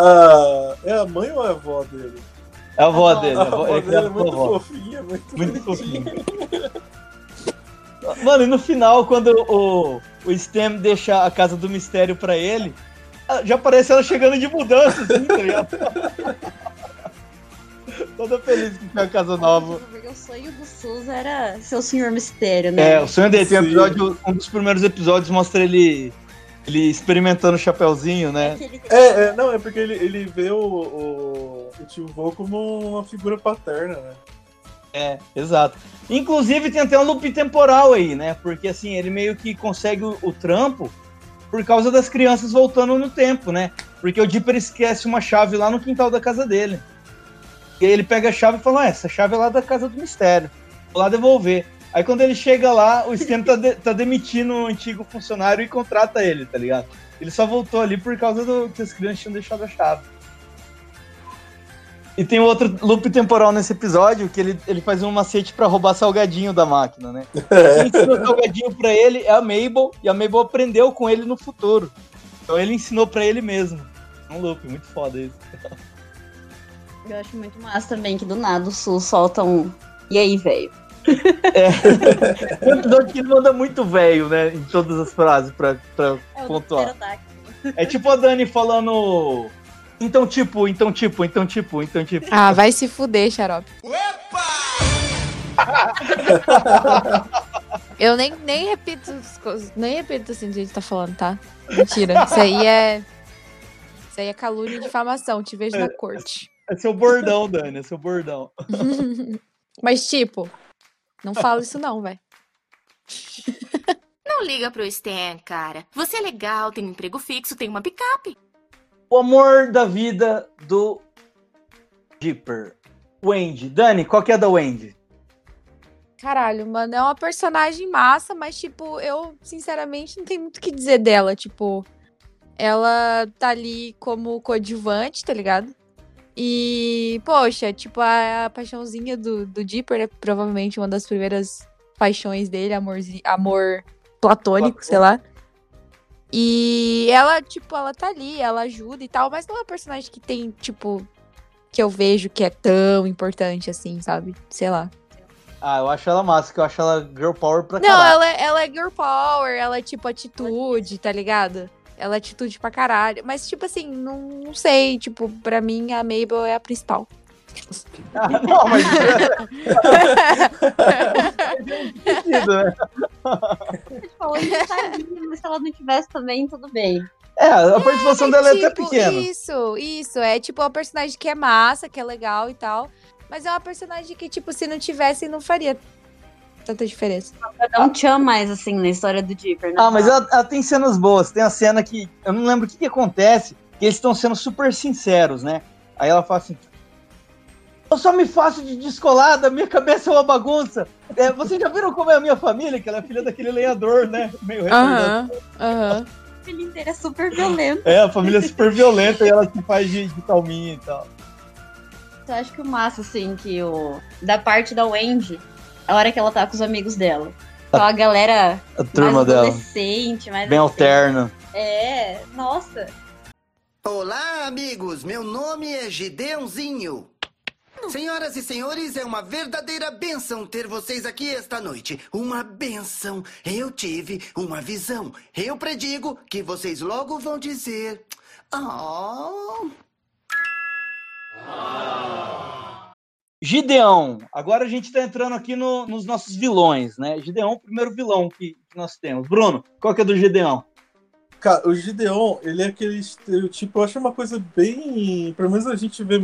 a- É a mãe ou é a avó dele? É a avó A avó. dele. A A avó, ele é dele é muito avó. fofinha, muito, Muito fofinho. Mano, e no final, quando o, o Stem deixa a casa do mistério pra ele, ah, já aparece ela chegando de mudança, assim, tá ligado? Toda feliz que tem a casa nova. Porque o sonho do Sus era ser o Senhor Mistério, né? É, o sonho dele tem um episódio, um dos primeiros episódios mostra ele, ele experimentando o chapéuzinho, né? Aquele- É, é, não, é porque ele, ele vê o, o, o tio vô como uma figura paterna, né? É, exato. Inclusive tem até um loop temporal aí, né? Porque assim, ele meio que consegue o, o trampo por causa das crianças voltando no tempo, né? Porque o Dipper esquece uma chave lá no quintal da casa dele. E aí ele pega a chave e fala, ah, essa chave é lá da casa do mistério. Vou lá devolver. Aí quando ele chega lá, o Stem tá, de- tá demitindo o antigo funcionário e contrata ele, tá ligado? Ele só voltou ali por causa do que as crianças tinham deixado a chave. E tem outro loop temporal nesse episódio que ele, ele faz um macete pra roubar salgadinho da máquina, né? Quem ensinou salgadinho pra ele é a Mabel, e a Mabel aprendeu com ele no futuro. Então ele ensinou pra ele mesmo. É um loop, muito foda isso. Eu acho muito massa também que do nada o Sus solta um. E aí, velho? É, que ele manda muito velho, né? Em todas as frases pra, pra É o pontuar. É tipo a Dani falando. Então, tipo, então, tipo, então, tipo, então, tipo. Ah, vai se fuder, xarope. Eu nem, nem repito as coisas, nem repito assim do jeito que tá falando, tá? Mentira. Isso aí é. Isso aí é calúnia e difamação. Te vejo na corte. É seu bordão, Dani, é seu bordão. Mas, tipo, não fala isso não, velho. Não liga pro Stan, cara. Você é legal, tem um emprego fixo, tem uma picape. O amor da vida do Dipper. Wendy. Dani, qual que é a da Wendy? Caralho, mano, é uma personagem massa, mas, tipo, eu, sinceramente, não tenho muito o que dizer dela. Tipo, ela tá ali como coadjuvante, tá ligado? E, poxa, tipo, a, a paixãozinha do, do Dipper, né? Provavelmente uma das primeiras paixões dele, amorzi- amor platônico, sei lá. E ela, tipo, ela tá ali, ela ajuda e tal, mas não é uma personagem que tem, tipo, que eu vejo que é tão importante assim, sabe? Sei lá. Ah, eu acho ela massa, que eu acho ela girl power pra Não, caralho. ela, é- ela é girl power, ela é tipo atitude, tá ligado? Ela é atitude pra caralho. Mas, tipo assim, não, não sei. Tipo, pra mim, a Mabel é a principal. não, mas. sentido, né? Você falou mas se ela não tivesse também, tudo bem. É, a participação dela é até Tipo, pequena. Isso, isso. É tipo uma personagem que é massa, que é legal e tal. Mas é uma personagem que, tipo, se não tivesse, não faria tanta diferença. Não tinha mais, assim, na história do Dipper, né? Ah, mas ela, ela tem cenas boas. Tem a cena que. Eu não lembro o que, que acontece, que eles estão sendo super sinceros, né? Aí ela fala assim. Eu só me faço de descolada, minha cabeça é uma bagunça. É, vocês já viram como é a minha família? Que ela é filha daquele lenhador, né? Meio. Aham, aham. A família inteira é super violenta. É, a família é super violenta e ela se faz de, de calminha e tal. Eu acho que o massa, assim, que o. Da parte da Wendy, a hora que ela tá com os amigos dela. Com a galera A turma mais dela. adolescente, mais Bem alterna. É, nossa. Olá, amigos. Meu nome é Gideãozinho. Senhoras e senhores, é uma verdadeira benção ter vocês aqui esta noite. Uma benção. Eu tive uma visão. Eu predigo que vocês logo vão dizer. Oh. Gideão. Agora a gente tá entrando aqui no- nos nossos vilões, né? Gideão, o primeiro vilão que, nós temos. Bruno, qual que é do Gideão? Cara, o Gideon, ele é aquele estereotipo, eu acho uma coisa bem. Pelo menos a gente vê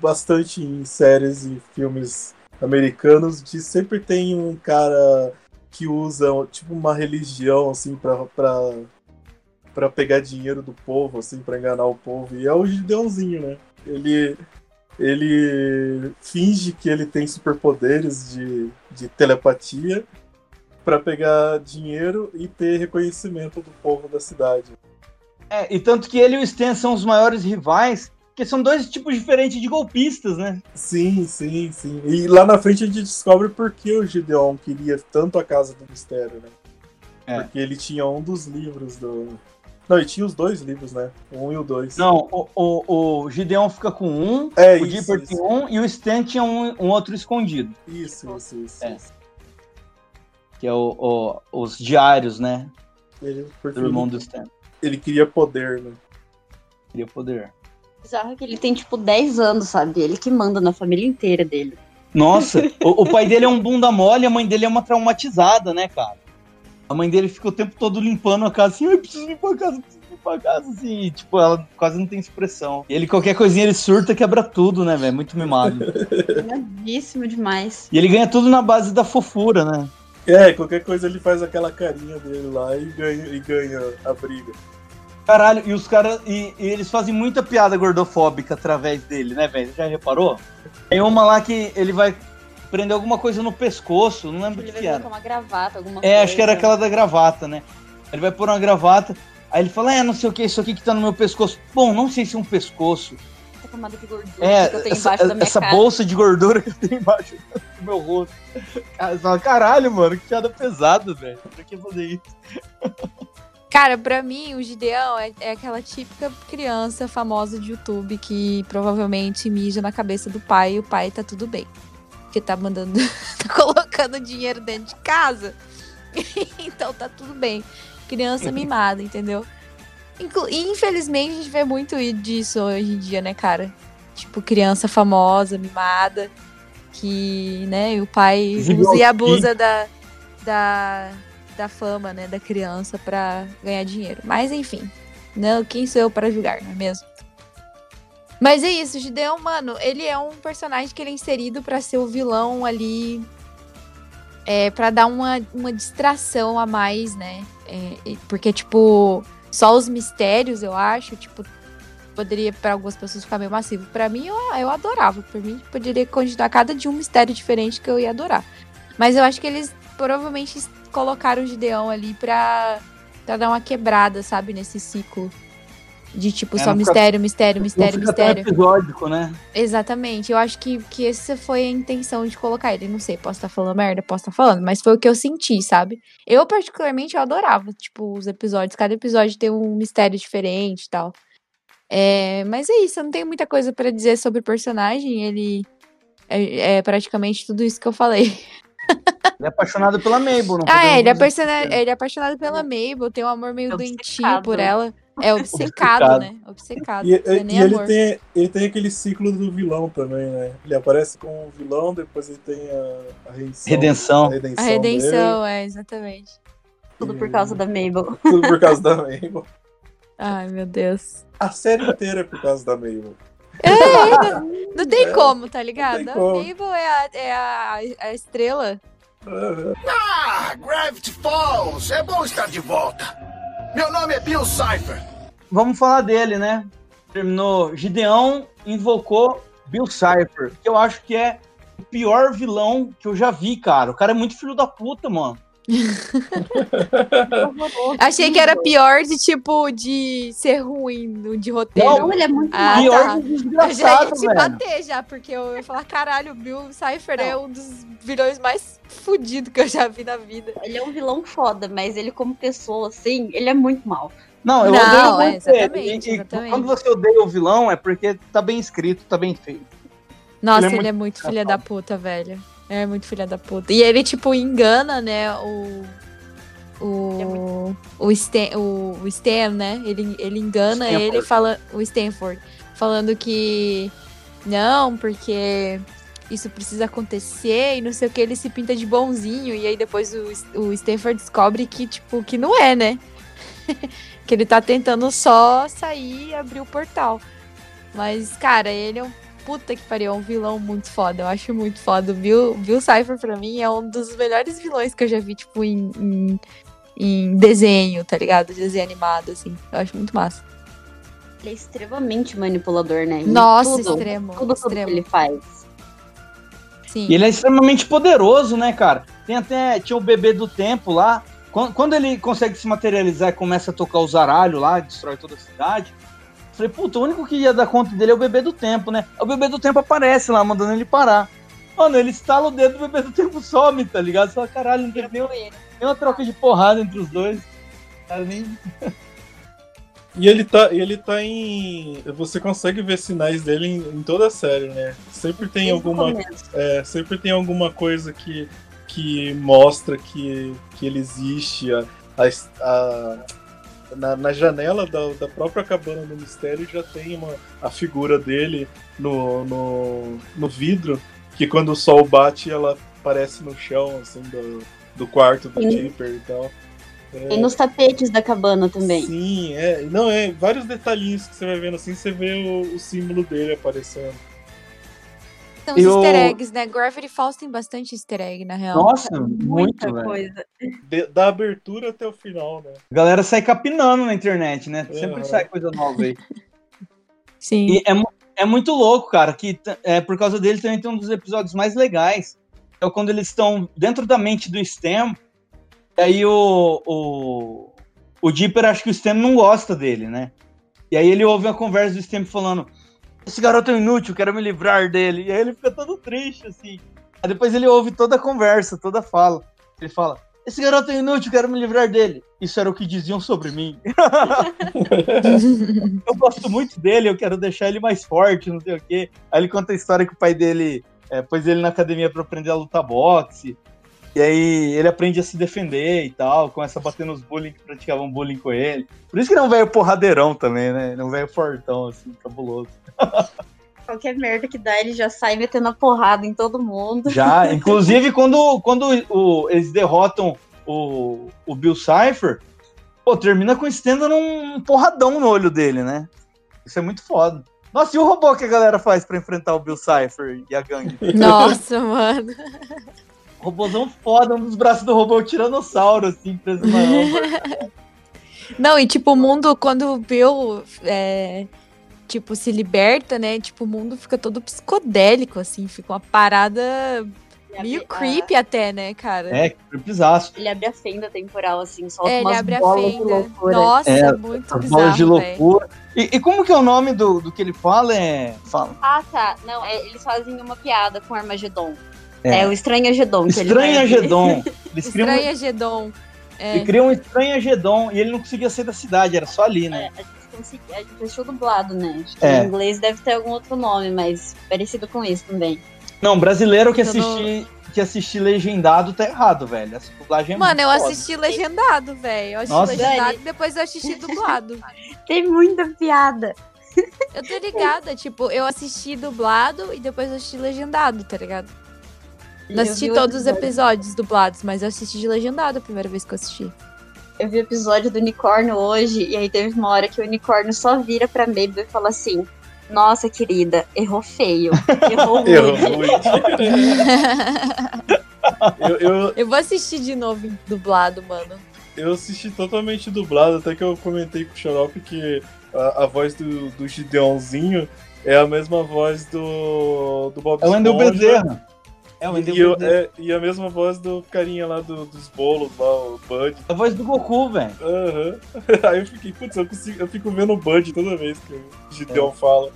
bastante em séries e filmes americanos, de sempre tem um cara que usa tipo uma religião assim pra, pra, pra pegar dinheiro do povo, assim, pra enganar o povo. E é o Gideãozinho, né? Ele. Ele finge que ele tem superpoderes de, de telepatia pra pegar dinheiro e ter reconhecimento do povo da cidade. É, e tanto que ele e o Stan são os maiores rivais, porque são dois tipos diferentes de golpistas, né? Sim, sim, sim. E lá na frente a gente descobre por que o Gideon queria tanto a Casa do Mistério, né? É. Porque ele tinha um dos livros do. Não, ele tinha os dois livros, né? O um e o dois. Não, o, o, o Gideon fica com um, É o Dipper tem um e o Stan tinha um, um outro escondido, Isso, isso, isso. É. isso. que é o, o- os diários, né? Ele, Do irmão ele, do Stan. ele queria poder, né? Queria poder. Bizarro que ele tem, tipo, 10 anos, sabe? Ele que manda na família inteira dele. Nossa, o, o pai dele é um bunda mole, a mãe dele é uma traumatizada, né, cara? A mãe dele fica o tempo todo limpando a casa assim, eu preciso limpar a casa, preciso limpar a casa, assim, e, tipo, ela quase não tem expressão. E ele, qualquer coisinha, ele surta, quebra tudo, né, velho? Muito mimado. Mimadíssimo demais. E ele ganha tudo na base da fofura, né? É, qualquer coisa ele faz aquela carinha dele lá e ganha, e ganha a briga. Caralho, e os caras. E, e eles fazem muita piada gordofóbica através dele, né, velho? Já reparou? Tem uma lá que ele vai prender alguma coisa no pescoço, não lembro o Ele que, vai que era. uma gravata, alguma É, coisa. acho que era aquela da gravata, né? Ele vai pôr uma gravata, aí ele fala, é, não sei o que, isso aqui que tá no meu pescoço. Bom, não sei se é um pescoço. Essa camada de gordura É, que eu tenho essa, embaixo da minha essa cara. bolsa de gordura que eu tenho embaixo do meu rosto. Cara, você fala, caralho, mano, que piada pesada, velho. Pra que fazer isso? Cara, pra mim, o Gideão é, é aquela típica criança famosa de YouTube que provavelmente mija na cabeça do pai e o pai tá tudo bem. Porque tá mandando. tá colocando dinheiro dentro de casa. então tá tudo bem. Criança mimada, entendeu? Inclu infelizmente a gente vê muito disso hoje em dia, né, cara? Tipo, criança famosa, mimada, que, né, o pai usa e abusa da, da, da fama, né, da criança pra ganhar dinheiro. Mas enfim, não, quem sou eu para julgar, não é mesmo? Mas é isso, Gideon, mano, ele é um personagem que ele é inserido para ser o vilão ali. É, para dar uma, uma distração a mais, né? É, porque, tipo, só os mistérios, eu acho, tipo, poderia para algumas pessoas ficar meio massivo. Para mim, eu, eu adorava. Por mim, poderia continuar cada dia um mistério diferente que eu ia adorar. Mas eu acho que eles provavelmente colocaram o Gideon ali pra, pra dar uma quebrada, sabe, nesse ciclo. De tipo, É, só mistério, fica- mistério, mistério, mistério. episódico, né? Exatamente. Eu acho que, que essa foi a intenção de colocar ele. Não sei, posso estar falando merda, posso estar falando, mas foi o que eu senti, sabe? Eu, particularmente, eu adorava, tipo, os episódios. Cada episódio tem um mistério diferente e tal. É, mas é isso, eu não tenho muita coisa pra dizer sobre o personagem. Ele é, é praticamente tudo isso que eu falei. Ele é apaixonado pela Mabel, não Ah, é, ele é, persona- ele é apaixonado pela Mabel, tem um amor meio doentinho por ela. É obcecado, Obcecado. né? Obcecado. E, é e- e ele, tem, ele tem aquele ciclo do vilão também, né? Ele aparece como vilão, depois ele tem a, a redenção. Redenção. A A redenção. redenção, é, exatamente. Tudo por causa da Mabel. tudo por causa da Mabel. Ai, meu Deus. A série inteira é por causa da Mabel. É, não, não tem É, como, tá ligado? A como. Mabel é a, é a, a estrela. Ah, Gravity Falls! É bom estar de volta. Meu nome é Bill Cipher. Vamos falar dele, né? Terminou. Gideon invocou Bill Cipher, que eu acho que é o pior vilão que eu já vi, cara. O cara é muito filho da puta, mano. Achei que era pior de tipo de ser ruim de roteiro. Não, ele é muito ah, pior tá. que Eu já ia desgraçado, te bater já, porque eu ia falar, caralho, o Bill Cipher é um dos vilões mais fudidos que eu já vi na vida. Ele é um vilão foda, mas ele como pessoa, assim, ele é muito mal. Não, eu Não, odeio é, ele. exatamente, E- exatamente. Quando você odeia o vilão, é porque tá bem escrito, tá bem feito. Nossa, Ele ele é é muito muito, filha da puta, velho. É muito filha da puta. E ele, tipo, engana, né, o. O. O Stan, o, o Stan, né? Ele, ele engana Stanford. ele fala. O Stanford. Falando que. Não, porque isso precisa acontecer e não sei o que, ele se pinta de bonzinho. E aí depois o, o Stanford descobre que, tipo, que não é, né? que ele tá tentando só sair e abrir o portal. Mas, cara, ele é um puta que pariu, é um vilão muito foda. Eu acho muito foda. O Bill, Bill Cipher, pra mim, é um dos melhores vilões que eu já vi, tipo, em, em, em desenho, tá ligado? Desenho animado, assim. Eu acho muito massa. Ele é extremamente manipulador, né? Em Nossa, tudo, extremo, Tudo, tudo extremo. que ele faz. Sim. E ele é extremamente poderoso, né, cara? Tem até. Tinha o bebê do tempo lá. Quando, quando ele consegue se materializar e começa a tocar o zaralho lá, destrói toda a cidade. Eu Falei, puta, o único que ia dar conta dele é o bebê do tempo, né? O bebê do tempo aparece lá, mandando ele parar. Mano, ele estala o dedo, o bebê do tempo some, tá ligado? Você fala, caralho, não teve nem, nem uma troca de porrada entre os dois. Cara, nem... E ele tá, e ele tá em. Você consegue ver sinais dele em, em toda a série, né? Sempre tem Desde alguma. É, sempre tem alguma coisa que, que mostra que, que ele existe. A, a- a- na, na janela da, da própria cabana do mistério já tem uma, a figura dele no, no, no vidro, que quando o sol bate ela aparece no chão, assim, do, do quarto do Sim. Dipper e tal. É, E nos tapetes da cabana também. Sim, é. Não, é vários detalhinhos que você vai vendo assim, você vê o, o símbolo dele aparecendo. São os Eu- easter eggs, né? Gravity Falls tem bastante easter egg, na real. Nossa, muito, Muita velho. coisa. De- da abertura até o final, né? A galera sai capinando na internet, né? Sempre Uhum. sai coisa nova aí. Sim. E é, é muito louco, cara, que é, por causa dele também tem um dos episódios mais legais. É quando eles estão dentro da mente do Stem. E aí o, o, o Dipper acha que o Stem não gosta dele, né? E aí ele ouve uma conversa do Stem falando: Esse garoto é inútil, quero me livrar dele. E aí ele fica todo triste, assim. Aí depois ele ouve toda a conversa, toda a fala. Ele fala: Esse garoto é inútil, quero me livrar dele. Isso era o que diziam sobre mim. eu gosto muito dele, eu quero deixar ele mais forte, não sei o quê. Aí ele conta a história que o pai dele é, pôs ele na academia pra aprender a lutar boxe. E aí ele aprende a se defender e tal, começa a bater nos bullying que praticavam bullying com ele. Por isso que ele é um velho porradeirão também, né? Ele é um velho fortão, assim, cabuloso. Qualquer merda que dá, ele já sai metendo a porrada em todo mundo. Já, inclusive quando, quando o- eles derrotam o, o Bill Cipher, pô, termina com estendendo um porradão no olho dele, né? Isso é muito foda. Nossa, e o robô que a galera faz pra enfrentar o Bill Cipher e a gangue? Nossa, mano. Robôzão foda, um dos braços do robô é o tiranossauro, assim, preso na. Não, e tipo, o mundo, quando o Bill, é, tipo, se liberta, né? Tipo, o mundo fica todo psicodélico, assim. Fica uma parada meio abre- creepy até, né, cara? É, creepyzaço. Ele abre a fenda temporal, assim, solta É, ele abre a fenda. loucura. Nossa, É, muito bizarro, bolas de loucura. E, e como que é o nome do, do que ele fala? É. Fala. Ah, tá. Não, é, eles fazem uma piada com o Armagedon. É. É, o Estranhagedon. que ele Estranha vai- Gedon. Eles criam, Estranha Gedon. É. ele cria um estranha Gedon e ele não conseguia sair da cidade, era só ali, né? A gente, consegui- a gente assistiu dublado, né? Acho que É. Em inglês deve ter algum outro nome, mas parecido com isso também. Não, brasileiro que não- assistir, que assistir legendado tá errado, velho. Essa dublagem é Mano, eu foda. assisti legendado, velho. Eu assisti Nossa. legendado Velho. e depois eu assisti dublado. Tem muita piada. Eu tô ligada, tipo, eu assisti dublado e depois eu assisti legendado, tá ligado? Não assisti todos os episódio- episódios dublados, mas eu assisti de legendado a primeira vez que eu assisti. Eu vi o episódio do unicórnio hoje, e aí teve uma hora que o unicórnio só vira pra Mabel e fala assim: Nossa, querida, errou feio. Errou ruim. Errou muito. eu, eu, Eu vou assistir de novo dublado, mano. eu assisti totalmente dublado, até que eu comentei com o Xarope que a, a voz do, do Gideonzinho é a mesma voz do, do Bob É o Wendel Esponja. Bezerra. É o E, eu- é- e a mesma voz do carinha lá do- dos bolos, lá, o Bud. A voz do Goku, velho. Aham. Aí eu fiquei, putz, eu, consigo- eu fico vendo o Bud toda vez que o Gideon É. fala.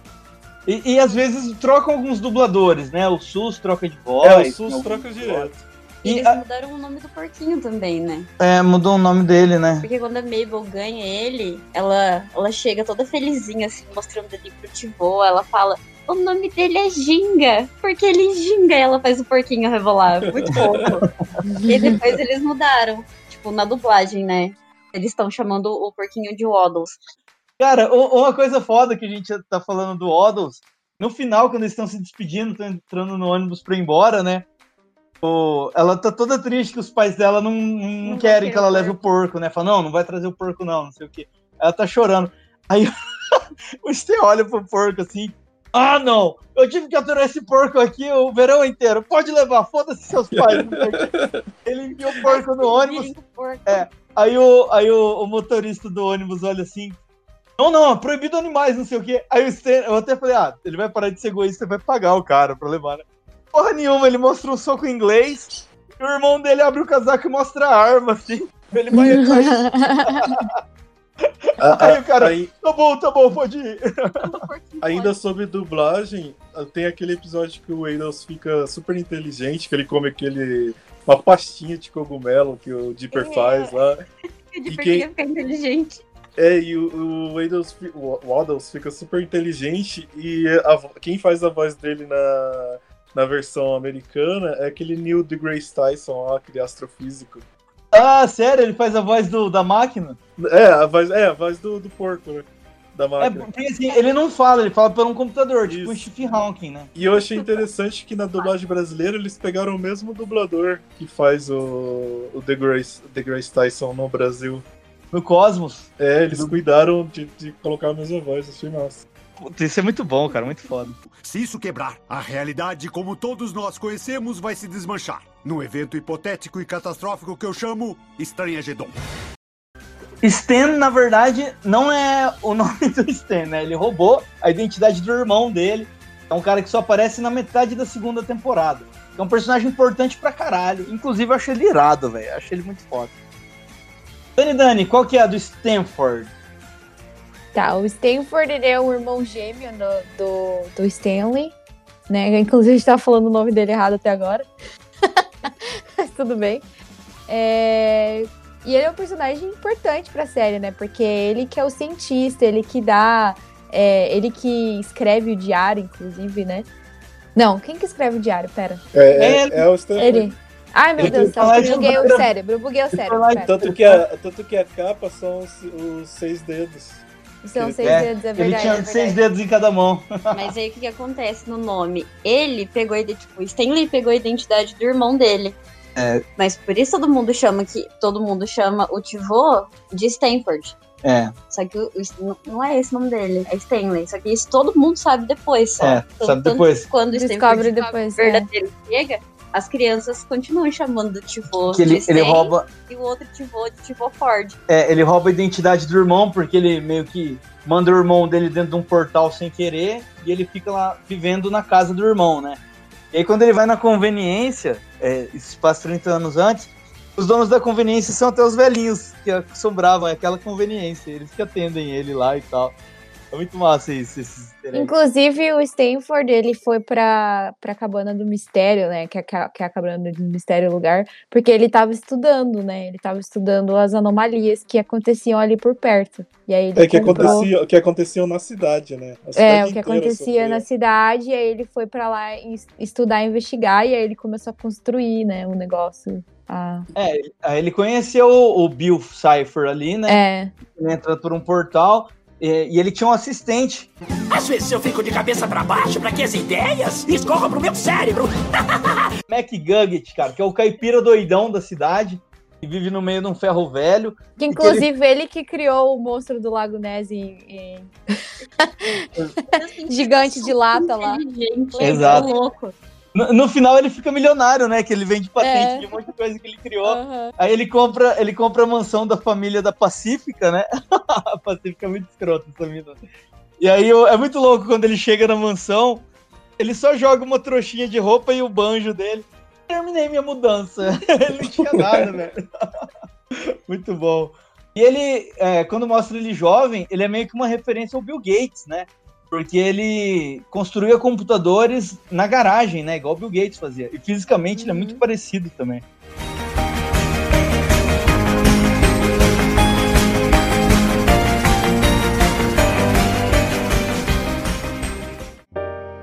E, e às vezes trocam alguns dubladores, né? O SUS troca de voz. é, o SUS troca direto. E E eles a- mudaram o nome do porquinho também, né? É, mudou o nome dele, né? Porque quando a Mabel ganha ele, ela, ela chega toda felizinha, assim, mostrando ele pro Tivô. Ela fala: O nome dele é Ginga, porque ele ginga. E ela faz o porquinho rebolar. Muito fofo. e depois eles mudaram, tipo, na dublagem, né? Eles estão chamando o porquinho de Waddles. Cara, uma coisa foda que a gente tá falando do Oddles, no final, quando eles estão se despedindo, estão entrando no ônibus pra ir embora, né? O, ela tá toda triste que os pais dela não, não, Não querem quer que ela leve o porco, né? Fala, não, não vai trazer o porco, não, não sei o quê. Ela tá chorando. Aí o Stê olha pro porco assim. Ah, não! Eu tive que aturar esse porco aqui o verão inteiro. Pode levar, foda-se seus pais. Ele enviou o porco no ônibus. É. Aí, o, aí o, o motorista do ônibus olha assim. Não, não, é proibido animais, não sei o quê. Aí o Stan, eu até falei, ah, ele vai parar de ser egoísta e vai pagar o cara pra levar, né? Porra nenhuma, ele mostra um soco em inglês. E o irmão dele abre o casaco e mostra a arma, assim. Ele vai. A- Aí a- o cara, aí- tá bom, tá bom, pode ir. ainda sobre dublagem, tem aquele episódio que o Eidos fica super inteligente, que ele come aquele. uma pastinha de cogumelo que o Dipper É. faz lá. O Dipper quem- ficar inteligente. É, e o, o, Eidos, o Waddles fica super inteligente e a quem faz a voz dele na, na versão americana é aquele Neil deGrasse Tyson lá, aquele astrofísico. Ah, sério? Ele faz a voz do, da máquina? É, a voz, é, a voz do, do porco, né? Da É, máquina. porque assim, ele não fala, ele fala por um computador, tipo o Isso. Stephen Hawking, né? E eu achei interessante que na dublagem brasileira eles pegaram o mesmo dublador que faz o, o DeGrasse, DeGrasse Tyson no Brasil. No Cosmos. É, eles cuidaram de, de colocar a mesma voz, achei massa. Puta, Isso é muito bom, cara, muito foda. Se isso quebrar, a realidade como todos nós conhecemos vai se desmanchar. Num evento hipotético e catastrófico que eu chamo Estranhagedon. Stan, na verdade, não é o nome do Stan, né? Ele roubou a identidade do irmão dele. É um cara que só aparece na metade da segunda temporada. É um personagem importante pra caralho. Inclusive, eu acho ele irado, velho. Acho ele muito foda. Dani Dani, qual que é a do Stanford? Tá, o Stanford ele é o irmão gêmeo no- do, do Stanley, né? Inclusive a gente tava falando o nome dele errado até agora. Mas tudo bem. É, E ele é um personagem importante pra série, né? Porque ele que é o cientista, ele que dá. é, ele que escreve o diário, inclusive, né? Não, quem que escreve o diário? Pera. É, é, é o Stanford. Ele. Ai, meu Deus do céu, fala eu buguei o cérebro, eu buguei o cérebro. Tanto que, a, tanto que a capa são os, os seis dedos. São seis É, dedos, é ele verdade. tinha é seis dedos em cada mão. Mas aí o que, que acontece no nome? Ele pegou tipo, o Stanley pegou a identidade do irmão dele. É, Mas por isso todo mundo chama que todo mundo chama o Tivô de Stanford. é, Só que o- o- não é esse o nome dele, é Stanley. Só que isso todo mundo sabe depois. Só. É, sabe tanto depois. Quando o Descobre Stanford depois, é. verdadeiro chega, as crianças continuam chamando o Tivô Que ele- de ele rouba- e o outro Tivô de Tivô Ford. é, ele rouba a identidade do irmão, porque ele meio que manda o irmão dele dentro de um portal sem querer, e ele fica lá vivendo na casa do irmão, né? E aí quando ele vai na conveniência, é, isso passa 30 anos antes, os donos da conveniência são até os velhinhos que sobravam, é aquela conveniência, eles que atendem ele lá e tal. É muito massa isso, esses. Inclusive, o Stanford, ele foi pra, pra Cabana do Mistério, né? Que é, a- que é a Cabana do Mistério o lugar, porque ele tava estudando, né? Ele tava estudando as anomalias que aconteciam ali por perto. E aí ele É que comprou- acontecia, que aconteciam na cidade, né? A É, cidade o que acontecia sofria. na cidade, e aí ele foi pra lá es- estudar, investigar, e aí ele começou a construir, né, um negócio. Ah, É, ele- aí ele conheceu o, o Bill Cipher ali, né? É. Ele entra por um portal e, e ele tinha um assistente. Às vezes eu fico de cabeça pra baixo pra que as ideias escorram pro meu cérebro. McGugget, cara, que é o caipira doidão da cidade, que vive no meio de um ferro velho. Que inclusive ele... que criou o monstro do Lago Ness em, em- gigante de lata lá. Exato. louco. No, no final ele fica milionário, né? Que ele vende patente É. de um monte de coisa que ele criou. Aí ele compra, ele compra a mansão da família da Pacífica, né? a Pacífica é muito escrota essa mina. E aí é muito louco quando ele chega na mansão, ele só joga uma trouxinha de roupa e o banjo dele. Terminei minha mudança. ele não tinha nada, velho. muito bom. E ele, é, quando mostra ele jovem, ele é meio que uma referência ao Bill Gates, né? Porque ele construía computadores na garagem, né? Igual o Bill Gates fazia. E fisicamente ele é muito parecido também.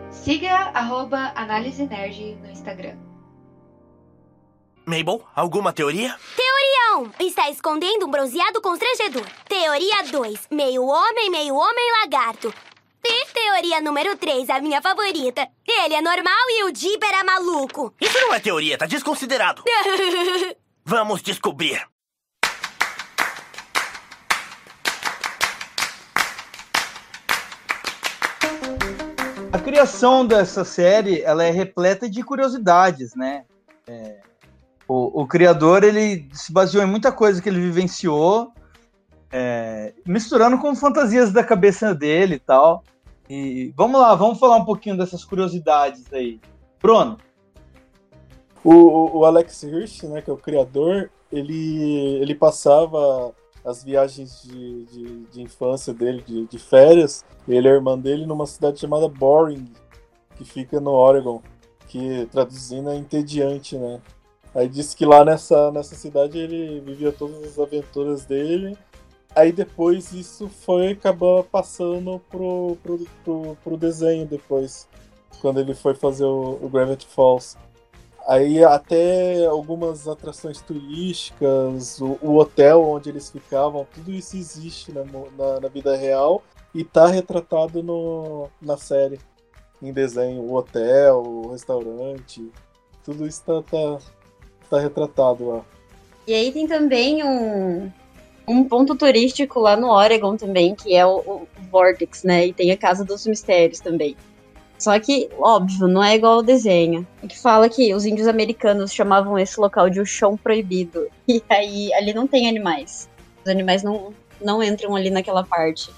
Siga arroba Análise Nerd no Instagram. Mabel, alguma teoria? Teoria 1. Está escondendo um bronzeado constrangedor. Teoria 2. Meio homem, meio homem lagarto. E teoria número 3, a minha favorita. Ele é normal e o Dipper é maluco. Isso não é teoria, tá desconsiderado. Vamos descobrir. A criação dessa série ela é repleta de curiosidades, né? É, o, o criador ele se baseou em muita coisa que ele vivenciou, é, misturando com fantasias da cabeça dele e tal. E vamos lá, vamos falar um pouquinho dessas curiosidades aí. Bruno, O, o- Alex Hirsch, né, que é o criador, ele, ele passava as viagens de, de, de infância dele, de, de férias, ele e a irmã dele, numa cidade chamada Boring, que fica no Oregon, que traduzindo é entediante, né? Aí disse que lá nessa, nessa cidade ele vivia todas as aventuras dele. Aí depois isso foi acabar passando pro, pro, pro, pro desenho depois, quando ele foi fazer o, o Gravity Falls. Aí até algumas atrações turísticas, o, o hotel onde eles ficavam, tudo isso existe na, na, na vida real e tá retratado no, na série, em desenho. O hotel, o restaurante, tudo isso tá, tá, tá retratado lá. E aí tem também um, um ponto turístico lá no Oregon também, que é o, o Vortex, né? E tem a Casa dos Mistérios também. Só que, óbvio, não é igual ao desenho. Que fala que os índios americanos chamavam esse local de o chão proibido. E aí ali não tem animais. Os animais não, não entram ali naquela parte.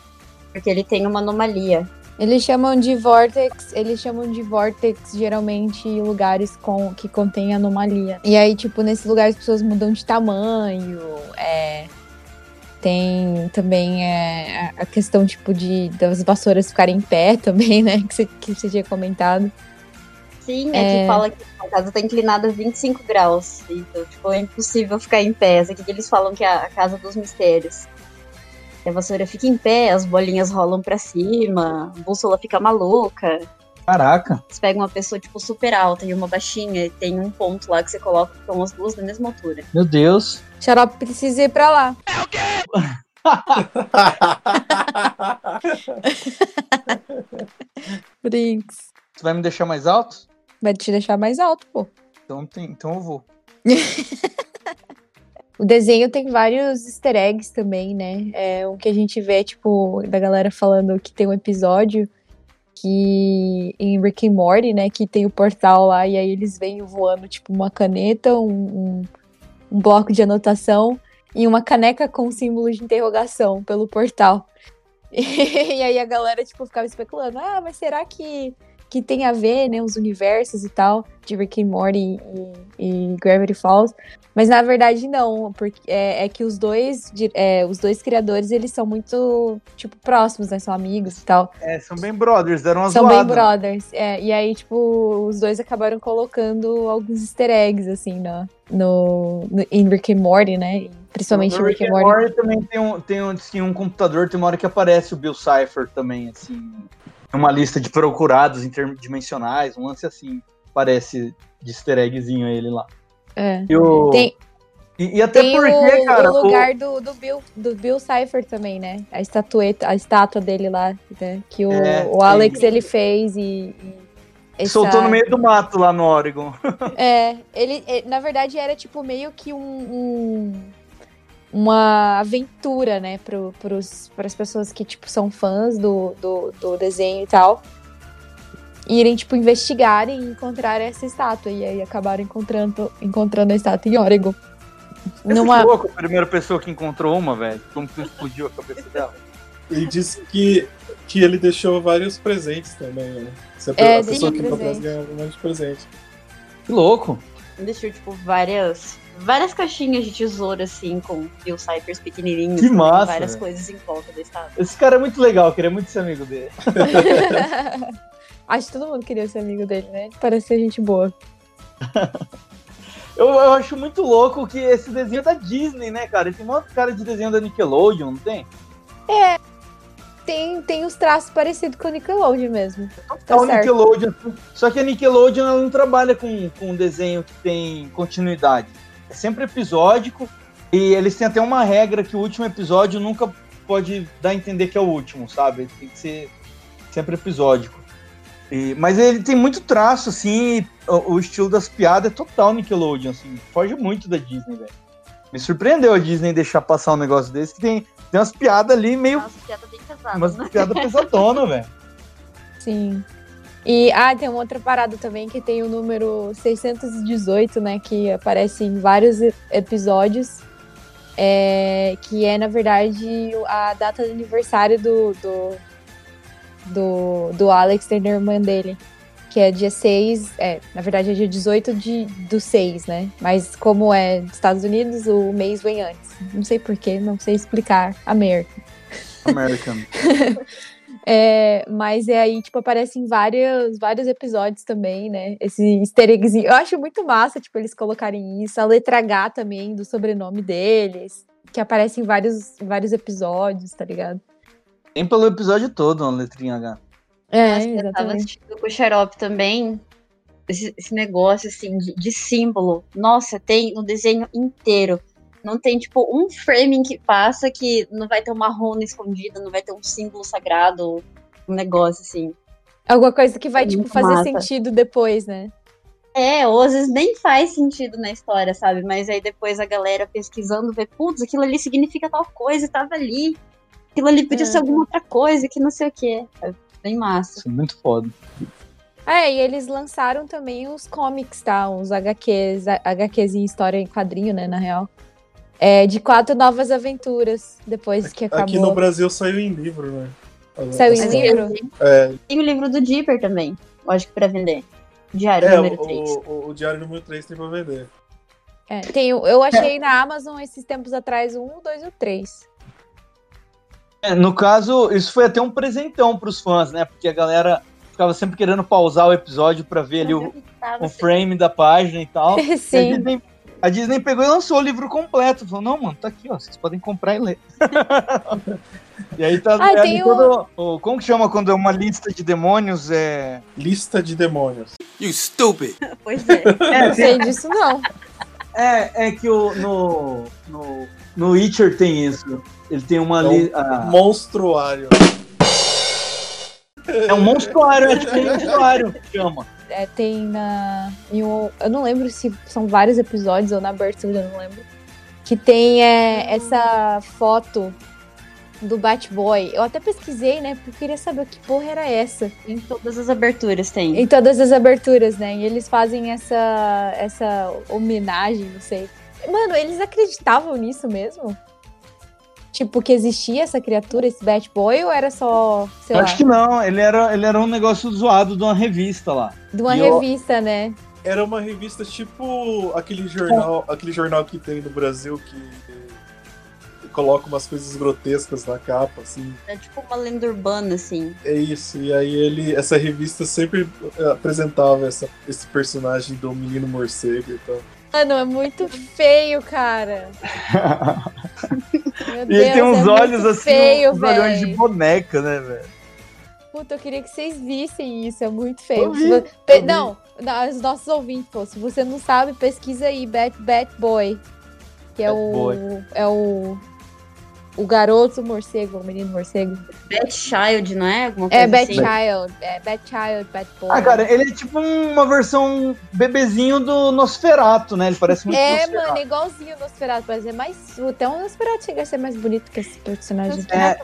Porque ele tem uma anomalia. Eles chamam de vortex, eles chamam de vortex geralmente lugares com, que contém anomalia. E aí, tipo, nesse lugar as pessoas mudam de tamanho, é, tem também é, a questão, tipo, de das vassouras ficarem em pé também, né? Que você, que você tinha comentado. Sim, é, É. que fala que a casa tá inclinada 25 graus. Então, tipo, é impossível ficar em pé. Essa aqui que eles falam que é a casa dos mistérios. A vassoura fica em pé, as bolinhas rolam pra cima, a bússola fica maluca. Caraca. Você pega uma pessoa, tipo, super alta e uma baixinha, e tem um ponto lá que você coloca que estão as duas da mesma altura. Meu Deus. Xarope precisa ir pra lá. Brinks. Você vai me deixar mais alto? Vai te deixar mais alto, pô. Então, tem, então eu vou. O desenho tem vários easter eggs também, né? É o que a gente vê, tipo, da galera falando que tem um episódio que em Rick and Morty, né, que tem o portal lá e aí eles vêm voando, tipo, uma caneta, um, um, um bloco de anotação e uma caneca com símbolo de interrogação pelo portal. E aí a galera, tipo, ficava especulando, ah, mas será que, que tem a ver, né, os universos e tal, de Rick and Morty e, e Gravity Falls? Mas na verdade não, porque é, é que os dois, é, os dois criadores, eles são muito, tipo, próximos, né, são amigos e tal. É, são bem brothers, deram uma São bem zoada. brothers. É, e aí, tipo, os dois acabaram colocando alguns easter eggs, assim, no, no, no, em Rick and Morty, né? Principalmente No Rick and Morty. também tem um, tem um, assim, um computador, tem uma hora que aparece o Bill Cipher também, assim. Uma lista de procurados interdimensionais, um lance assim. Parece de easter eggzinho ele lá. É. E, o- Tem, e, e até tem porque, o, cara. o o- lugar do, do, Bill, do Bill Cipher também, né? A estatueta, a estátua dele lá, né? Que o, É, o Alex ele fez e. e essa- Soltou no meio do mato lá no Oregon. É, ele, é, na verdade, era tipo meio que um, um- uma aventura, né, pros, pras pessoas que, tipo, são fãs do, do, do desenho e tal. Irem, tipo, investigarem e encontrar essa estátua. E aí acabaram encontrando, encontrando a estátua em Oregon. Você Numa... ficou com a primeira pessoa que encontrou uma, velho? Como que explodiu a cabeça dela? Ele disse que, que ele deixou vários presentes também, né? Se a, É, a pessoa que encontrasse presente. ganhava um monte de presente. Que louco. Deixou, tipo, várias, várias caixinhas de tesouro, assim, com Bill Cyphers pequenininhos. Que com massa, Várias velho. coisas em volta da estátua. Esse cara é muito legal, eu queria muito ser amigo dele. Acho que todo mundo queria ser amigo dele, né? Ele Parece ser gente boa. Eu, eu acho muito louco que esse desenho é da Disney, né, cara? Ele tem uma cara de desenho da Nickelodeon, não tem? É. Tem, tem os traços parecidos com o Nickelodeon mesmo. Tá É o. Nickelodeon. Só que a Nickelodeon ela não trabalha com, com um desenho que tem continuidade. É sempre episódico. E eles têm até uma regra que o último episódio nunca pode dar a entender que é o último, sabe? Tem que ser sempre episódico. E- mas ele tem muito traço, assim, e o, o estilo das piadas é total Nickelodeon, assim. Foge muito da Disney, velho. Me surpreendeu a Disney deixar passar um negócio desse, que tem, tem umas piadas ali meio. Nossa, piada bem pesada. umas né? piadas pesadona, velho. Sim. E, ah, tem uma outra parada também que tem o número 618, né? Que aparece em vários episódios. é, que é, na verdade, a data do aniversário do, do, do, do Alex e da irmã dele. Que é dia 6, é, na verdade é dia 18 de, do 6, né? Mas como é dos Estados Unidos, o mês vem antes. Não sei porquê, não sei explicar. América. American. É, mas é aí, tipo, aparece em vários, vários episódios também, né? Esse easter eggzinho. Eu acho muito massa, tipo, eles colocarem isso. A letra H também, do sobrenome deles. Que aparece em vários, vários episódios, tá ligado? Tem pelo episódio todo uma letrinha H. É, Nossa, eu tava assistindo com o Xarope também. Esse, esse negócio, assim, de, de símbolo. Nossa, tem no desenho inteiro. Não tem, tipo, um framing que passa que não vai ter uma runa escondida, não vai ter um símbolo sagrado, um negócio assim. Alguma coisa que vai, tipo, Muito fazer massa. sentido depois, né? É, ou às vezes nem faz sentido na história, sabe? Mas aí depois a galera pesquisando vê, putz, aquilo ali significa tal coisa, e tava ali. Aquilo ali podia ser Uhum. alguma outra coisa, que não sei o quê. É bem massa. Isso é muito foda. É, e eles lançaram também os comics, tá? Os HQs, a- HQs em história em quadrinho, né, na real. É, de quatro novas aventuras, depois que acabou. Aqui no Brasil saiu em livro, né? Saiu em As- livro? É, Tem o livro do Dipper também, lógico, pra vender. Diário é número o, 3. o, o, o Diário número 3 tem pra vender. É, tem, eu achei na Amazon esses tempos atrás o 1, o 2 e o 3. É, no caso, isso foi até um presentão pros fãs, né? Porque a galera ficava sempre querendo pausar o episódio pra ver ali o, o frame da página e tal. E Sim. A Disney, a Disney pegou e lançou o livro completo. Falou, não, mano, tá aqui, ó. Vocês podem comprar e ler. E aí tá Ah, é tem ali o- todo- o- Como que chama quando é uma lista de demônios? É. Lista de demônios. You stupid. Pois é. É, Não sei disso, não. É, é que o, no, no, no Witcher tem isso. Ele tem uma É um li- ah, monstruário. É um monstruário, é tipo um monstruário que chama. É, tem na. Um, eu não lembro se são vários episódios ou na abertura, eu não lembro. Que tem é, essa foto do Batboy. Eu até pesquisei, né? Porque eu queria saber que porra era essa. Em todas as aberturas tem. Em todas as aberturas, né? E eles fazem essa, essa homenagem, não sei. Mano, eles acreditavam nisso mesmo? Tipo, que existia essa criatura, esse Batboy, ou era só, sei Eu lá, acho que não, ele era, ele era um negócio zoado de uma revista lá. de uma E eu- revista, né? Era uma revista tipo aquele jornal, aquele jornal que tem no Brasil que coloca umas coisas grotescas na capa, assim. É tipo uma lenda urbana, assim. É isso. E aí ele, essa revista sempre eh, apresentava essa, esse personagem do menino morcego e tal. Mano, é muito feio, cara. Meu E ele tem uns é olhos assim, feio, uns olhões de boneca, né, velho? Puta, eu queria que vocês vissem isso, é muito feio. Vi, Pe-. Não, não, os nossos ouvintes, pô, se você não sabe, pesquisa aí, Bat, Bat Boy. Que é Bat o. Boy. É o. O garoto morcego, o menino morcego. Bat Child, não é? Alguma coisa É Bat assim? Child, é Bat Child, Bat Boy. Ah, cara, ele é tipo uma versão bebezinho do Nosferato, né? Ele parece muito É, Nosferatu. mano, igualzinho o Nosferatu, mas é mais. Até o Nosferatu chega a ser mais bonito que esse personagem. É,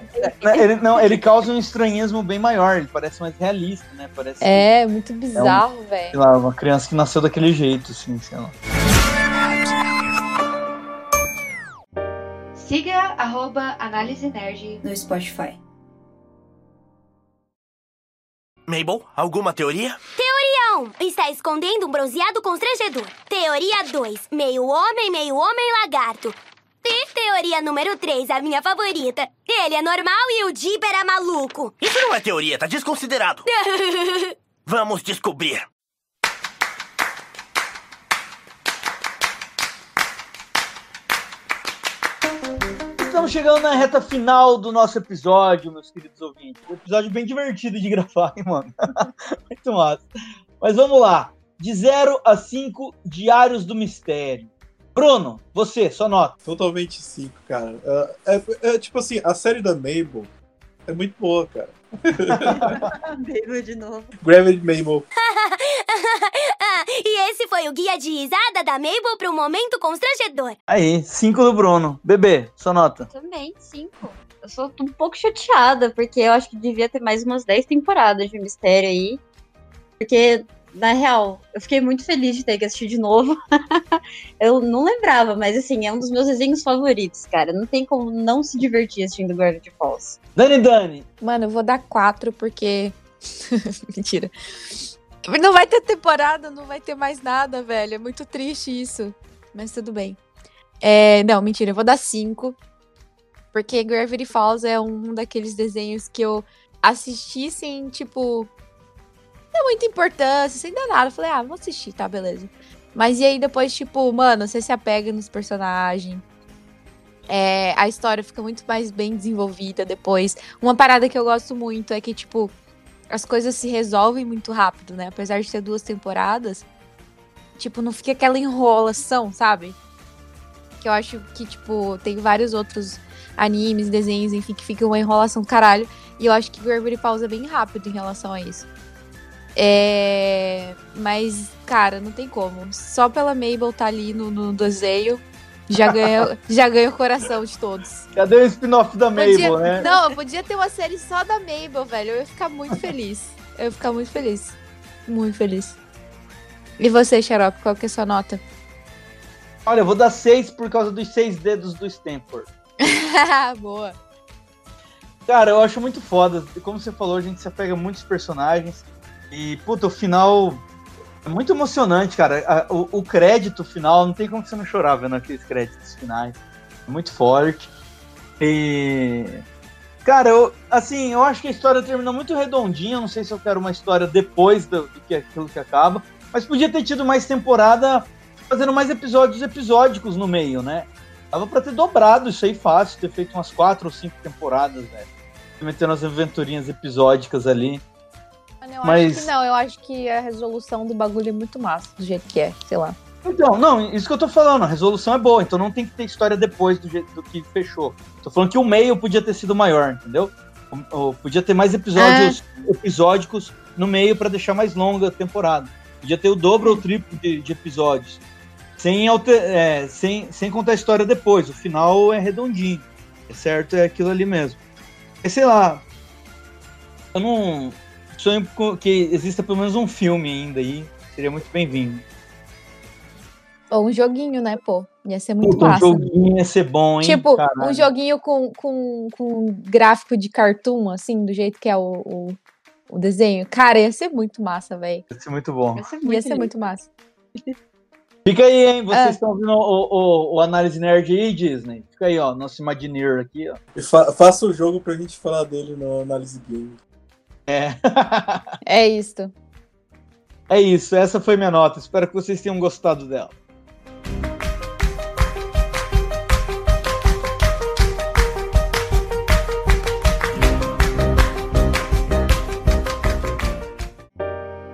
é, ele, não, ele causa um estranhismo bem maior, ele parece mais realista, né? Parece É, muito bizarro, sei velho. lá, uma criança que nasceu daquele jeito, assim, sei lá. Siga arroba Análise Nerd no Spotify. Mabel, alguma teoria? Teoria 1. Está escondendo um bronzeado constrangedor. Teoria 2. Meio homem, meio homem lagarto. E teoria número 3, a minha favorita. Ele é normal e o Dipper é maluco. Isso não é teoria, tá desconsiderado. Vamos descobrir. Estamos chegando na reta final do nosso episódio, meus queridos ouvintes. Um episódio bem divertido de gravar, hein, mano? Muito massa. Mas vamos lá. De 0 a 5 Diários do Mistério. Bruno, você, sua nota. Totalmente 5, cara. É, é- é tipo assim, a série da Mabel é muito boa, cara. Mabel de novo. Gravity Mabel. e esse foi o guia de risada da Mabel para um momento constrangedor. Aí, 5 do Bruno. Bebê, sua nota. Também, cinco. Eu sou um pouco chateada, porque eu acho que devia ter mais umas 10 temporadas de mistério aí. Porque, na real, eu fiquei muito feliz de ter que assistir de novo. eu não lembrava, mas assim, é um dos meus desenhos favoritos, cara. Não tem como não se divertir assistindo Gravity Falls. Dani Dani. Mano, eu vou dar quatro porque. Mentira. Não vai ter temporada, não vai ter mais nada, velho. É muito triste isso. Mas tudo bem. É, não, mentira, eu vou dar cinco. Porque Gravity Falls é um daqueles desenhos que eu assisti sem, tipo. Não muita importância, sem dar nada. Eu falei, ah, vou assistir, tá, beleza. Mas e aí depois, tipo, mano, você se apega nos personagens. É, a história fica muito mais bem desenvolvida depois. Uma parada que eu gosto muito é que, tipo, as coisas se resolvem muito rápido, né? Apesar de ter duas temporadas, tipo, não fica aquela enrolação, sabe? Que eu acho que, tipo, tem vários outros animes, desenhos, enfim, que fica uma enrolação do caralho. E eu acho que Gravity Falls é bem rápido em relação a isso. É... Mas, cara, não tem como. Só pela Mabel tá ali no, no desenho, já ganha, já ganha o coração de todos. Cadê o spin-off da Mabel, Podia- né? Não, eu podia ter uma série só da Mabel, velho. Eu ia ficar muito feliz. Eu ia ficar muito feliz. Muito feliz. E você, Xarope, qual que é a sua nota? Olha, eu vou dar 6 por causa dos seis dedos do Stanford. Boa. Cara, eu acho muito foda. Como você falou, a gente se apega a muitos personagens. E, puta, o final é muito emocionante, cara. O, o crédito final, não tem como você não chorar vendo aqueles créditos finais. É muito forte. E. Cara, eu, assim, eu acho que a história termina muito redondinha. Não sei se eu quero uma história depois do, do que aquilo que acaba. Mas podia ter tido mais temporada fazendo mais episódios episódicos no meio, né? Dava pra ter dobrado isso aí fácil, ter feito umas quatro ou cinco temporadas, velho. metendo as aventurinhas episódicas ali. Eu Mas- acho que não, eu acho que a resolução do bagulho é muito massa, do jeito que é, sei lá. Então, não, isso que eu tô falando, a resolução é boa, então não tem que ter história depois do jeito do que fechou. Tô falando que o meio podia ter sido maior, entendeu? O- o- podia ter mais episódios episódicos no meio pra deixar mais longa a temporada. Podia ter o dobro ou o triplo de, de episódios. Sem, alter- é, sem, sem contar a história depois. O final é redondinho. É certo, é aquilo ali mesmo. É, sei lá. Eu não. Sonho que exista pelo menos um filme ainda aí. Seria muito bem-vindo. Ou um joguinho, né, pô? Ia ser muito Puta, um massa. joguinho ia ser bom, hein? Tipo, Caralho. um joguinho com, com, com gráfico de cartoon, assim, do jeito que é o, o, o desenho. Cara, ia ser muito massa, velho. Ia ser muito bom. Ia ser muito massa. Fica aí, hein? Vocês Ah. estão ouvindo o, o, o Análise Nerd aí, Disney? Fica aí, ó. Nosso Imagineer aqui, ó. E fa faça o jogo pra gente falar dele no Análise Game. É. É isto. É isso, essa foi minha nota. Espero que vocês tenham gostado dela.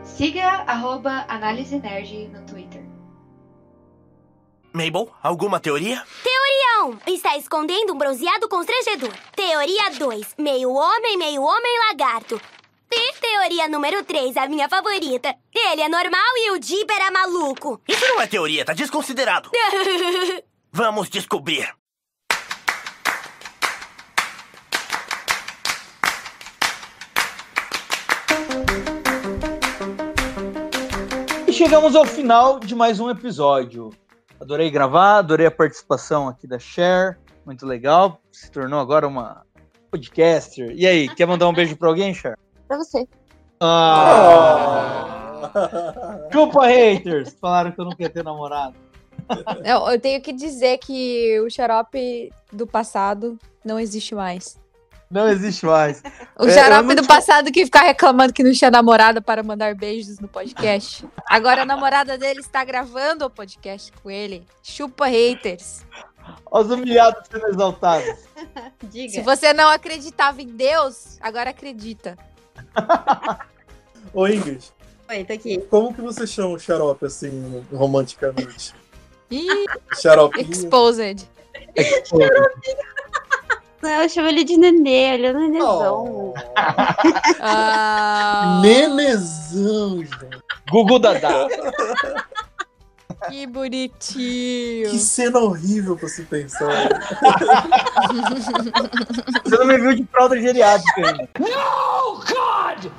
Siga arroba Análise Nerd no Twitter. Mabel, alguma teoria? Teoria 1. Está escondendo um bronzeado constrangedor. Teoria 2. Meio homem, meio homem lagarto. E teoria número 3, a minha favorita. Ele é normal e o Dipper é maluco. Isso não é teoria, tá desconsiderado. Vamos descobrir. E chegamos ao final de mais um episódio. Adorei gravar, adorei a participação aqui da Cher. Muito legal. Se tornou agora uma podcaster. E aí, quer mandar um beijo pra alguém, Cher? Pra você. Ah! Chupa haters! Falaram que eu não queria ter namorado. Eu, eu tenho que dizer que o xarope do passado não existe mais. Não existe mais. O É, xarope não do passado que ficar reclamando que não tinha namorada para mandar beijos no podcast. Agora a namorada dele está gravando o podcast com ele. Chupa haters. Os humilhados sendo exaltados. Diga. Se você não acreditava em Deus, agora acredita. Ô Ingrid, Oi, tô aqui. como que você chama o xarope assim, romanticamente? Ih, Xaropinho? exposed. Não, eu chamo ele de nenê, ele é um nenezão. Ah, Nenezão, gente. Gugu Dadá. que bonitinho. Que cena horrível pra se pensar. Você não me viu de fralda geriátrica ainda. No, God!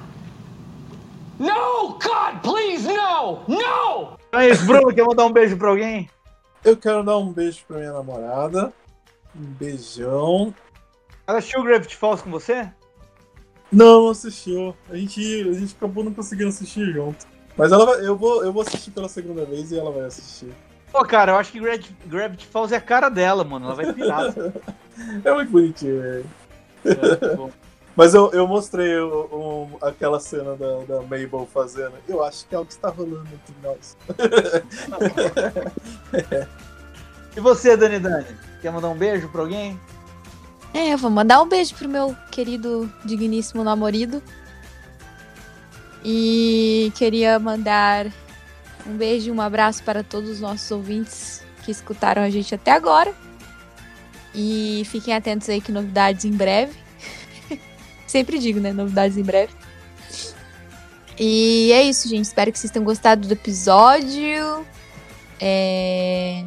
No, God, please, no! No! É isso, Bruno, quer mandar um beijo pra alguém? Eu quero dar um beijo pra minha namorada. Um beijão. Ela assistiu Gravity Falls com você? Não, não assistiu. A gente, a gente acabou não conseguindo assistir junto. Mas ela vai- eu, vou, eu vou assistir pela segunda vez e ela vai assistir. Pô, cara, eu acho que Gravity, Gravity Falls é a cara dela, mano. Ela vai pirar. É muito bonitinho, velho. É, bom. Mas eu, eu mostrei o- o- aquela cena da, da Mabel fazendo. Eu acho que é o que está rolando entre nós. E você, Dani Dani? Quer mandar um beijo pra alguém? É, eu vou mandar um beijo pro meu querido, digníssimo namorado. E queria mandar um beijo e um abraço para todos os nossos ouvintes que escutaram a gente até agora. E fiquem atentos aí que novidades em breve. Sempre digo, né? Novidades em breve. E é isso, gente. Espero que vocês tenham gostado do episódio. É...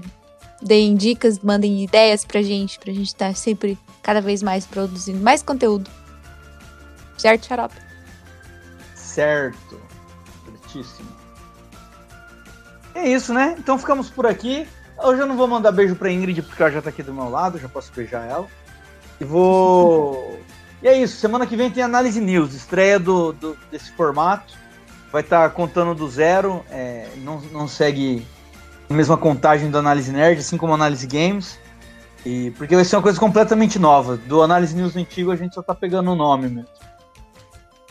Deem dicas, mandem ideias pra gente, pra gente estar sempre cada vez mais produzindo mais conteúdo. Certo, Xarope? Certo. Certíssimo. É isso, né? Então ficamos por aqui. Hoje eu não vou mandar beijo pra Ingrid porque ela já tá aqui do meu lado, já posso beijar ela. E vou. e é isso, semana que vem tem análise news, estreia do, do- desse formato. Vai estar contando do zero, é, não, não segue a mesma contagem do Análise Nerd, assim como Análise Games. E, porque vai ser uma coisa completamente nova. Do Análise News antigo a gente só tá pegando o nome mesmo.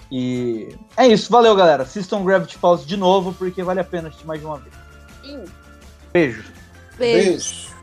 E é isso, valeu galera. Assistam Gravity Falls de novo porque vale a pena assistir mais de uma vez. Sim. Beijo. Beijo. Acesse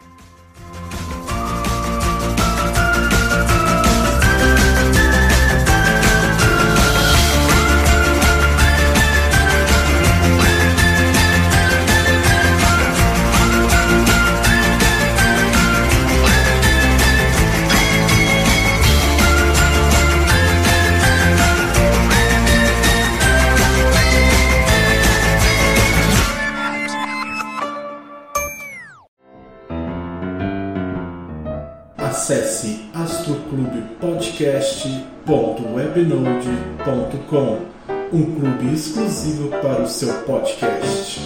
astroclubepodcast.webnode.com, um clube exclusivo para o seu podcast.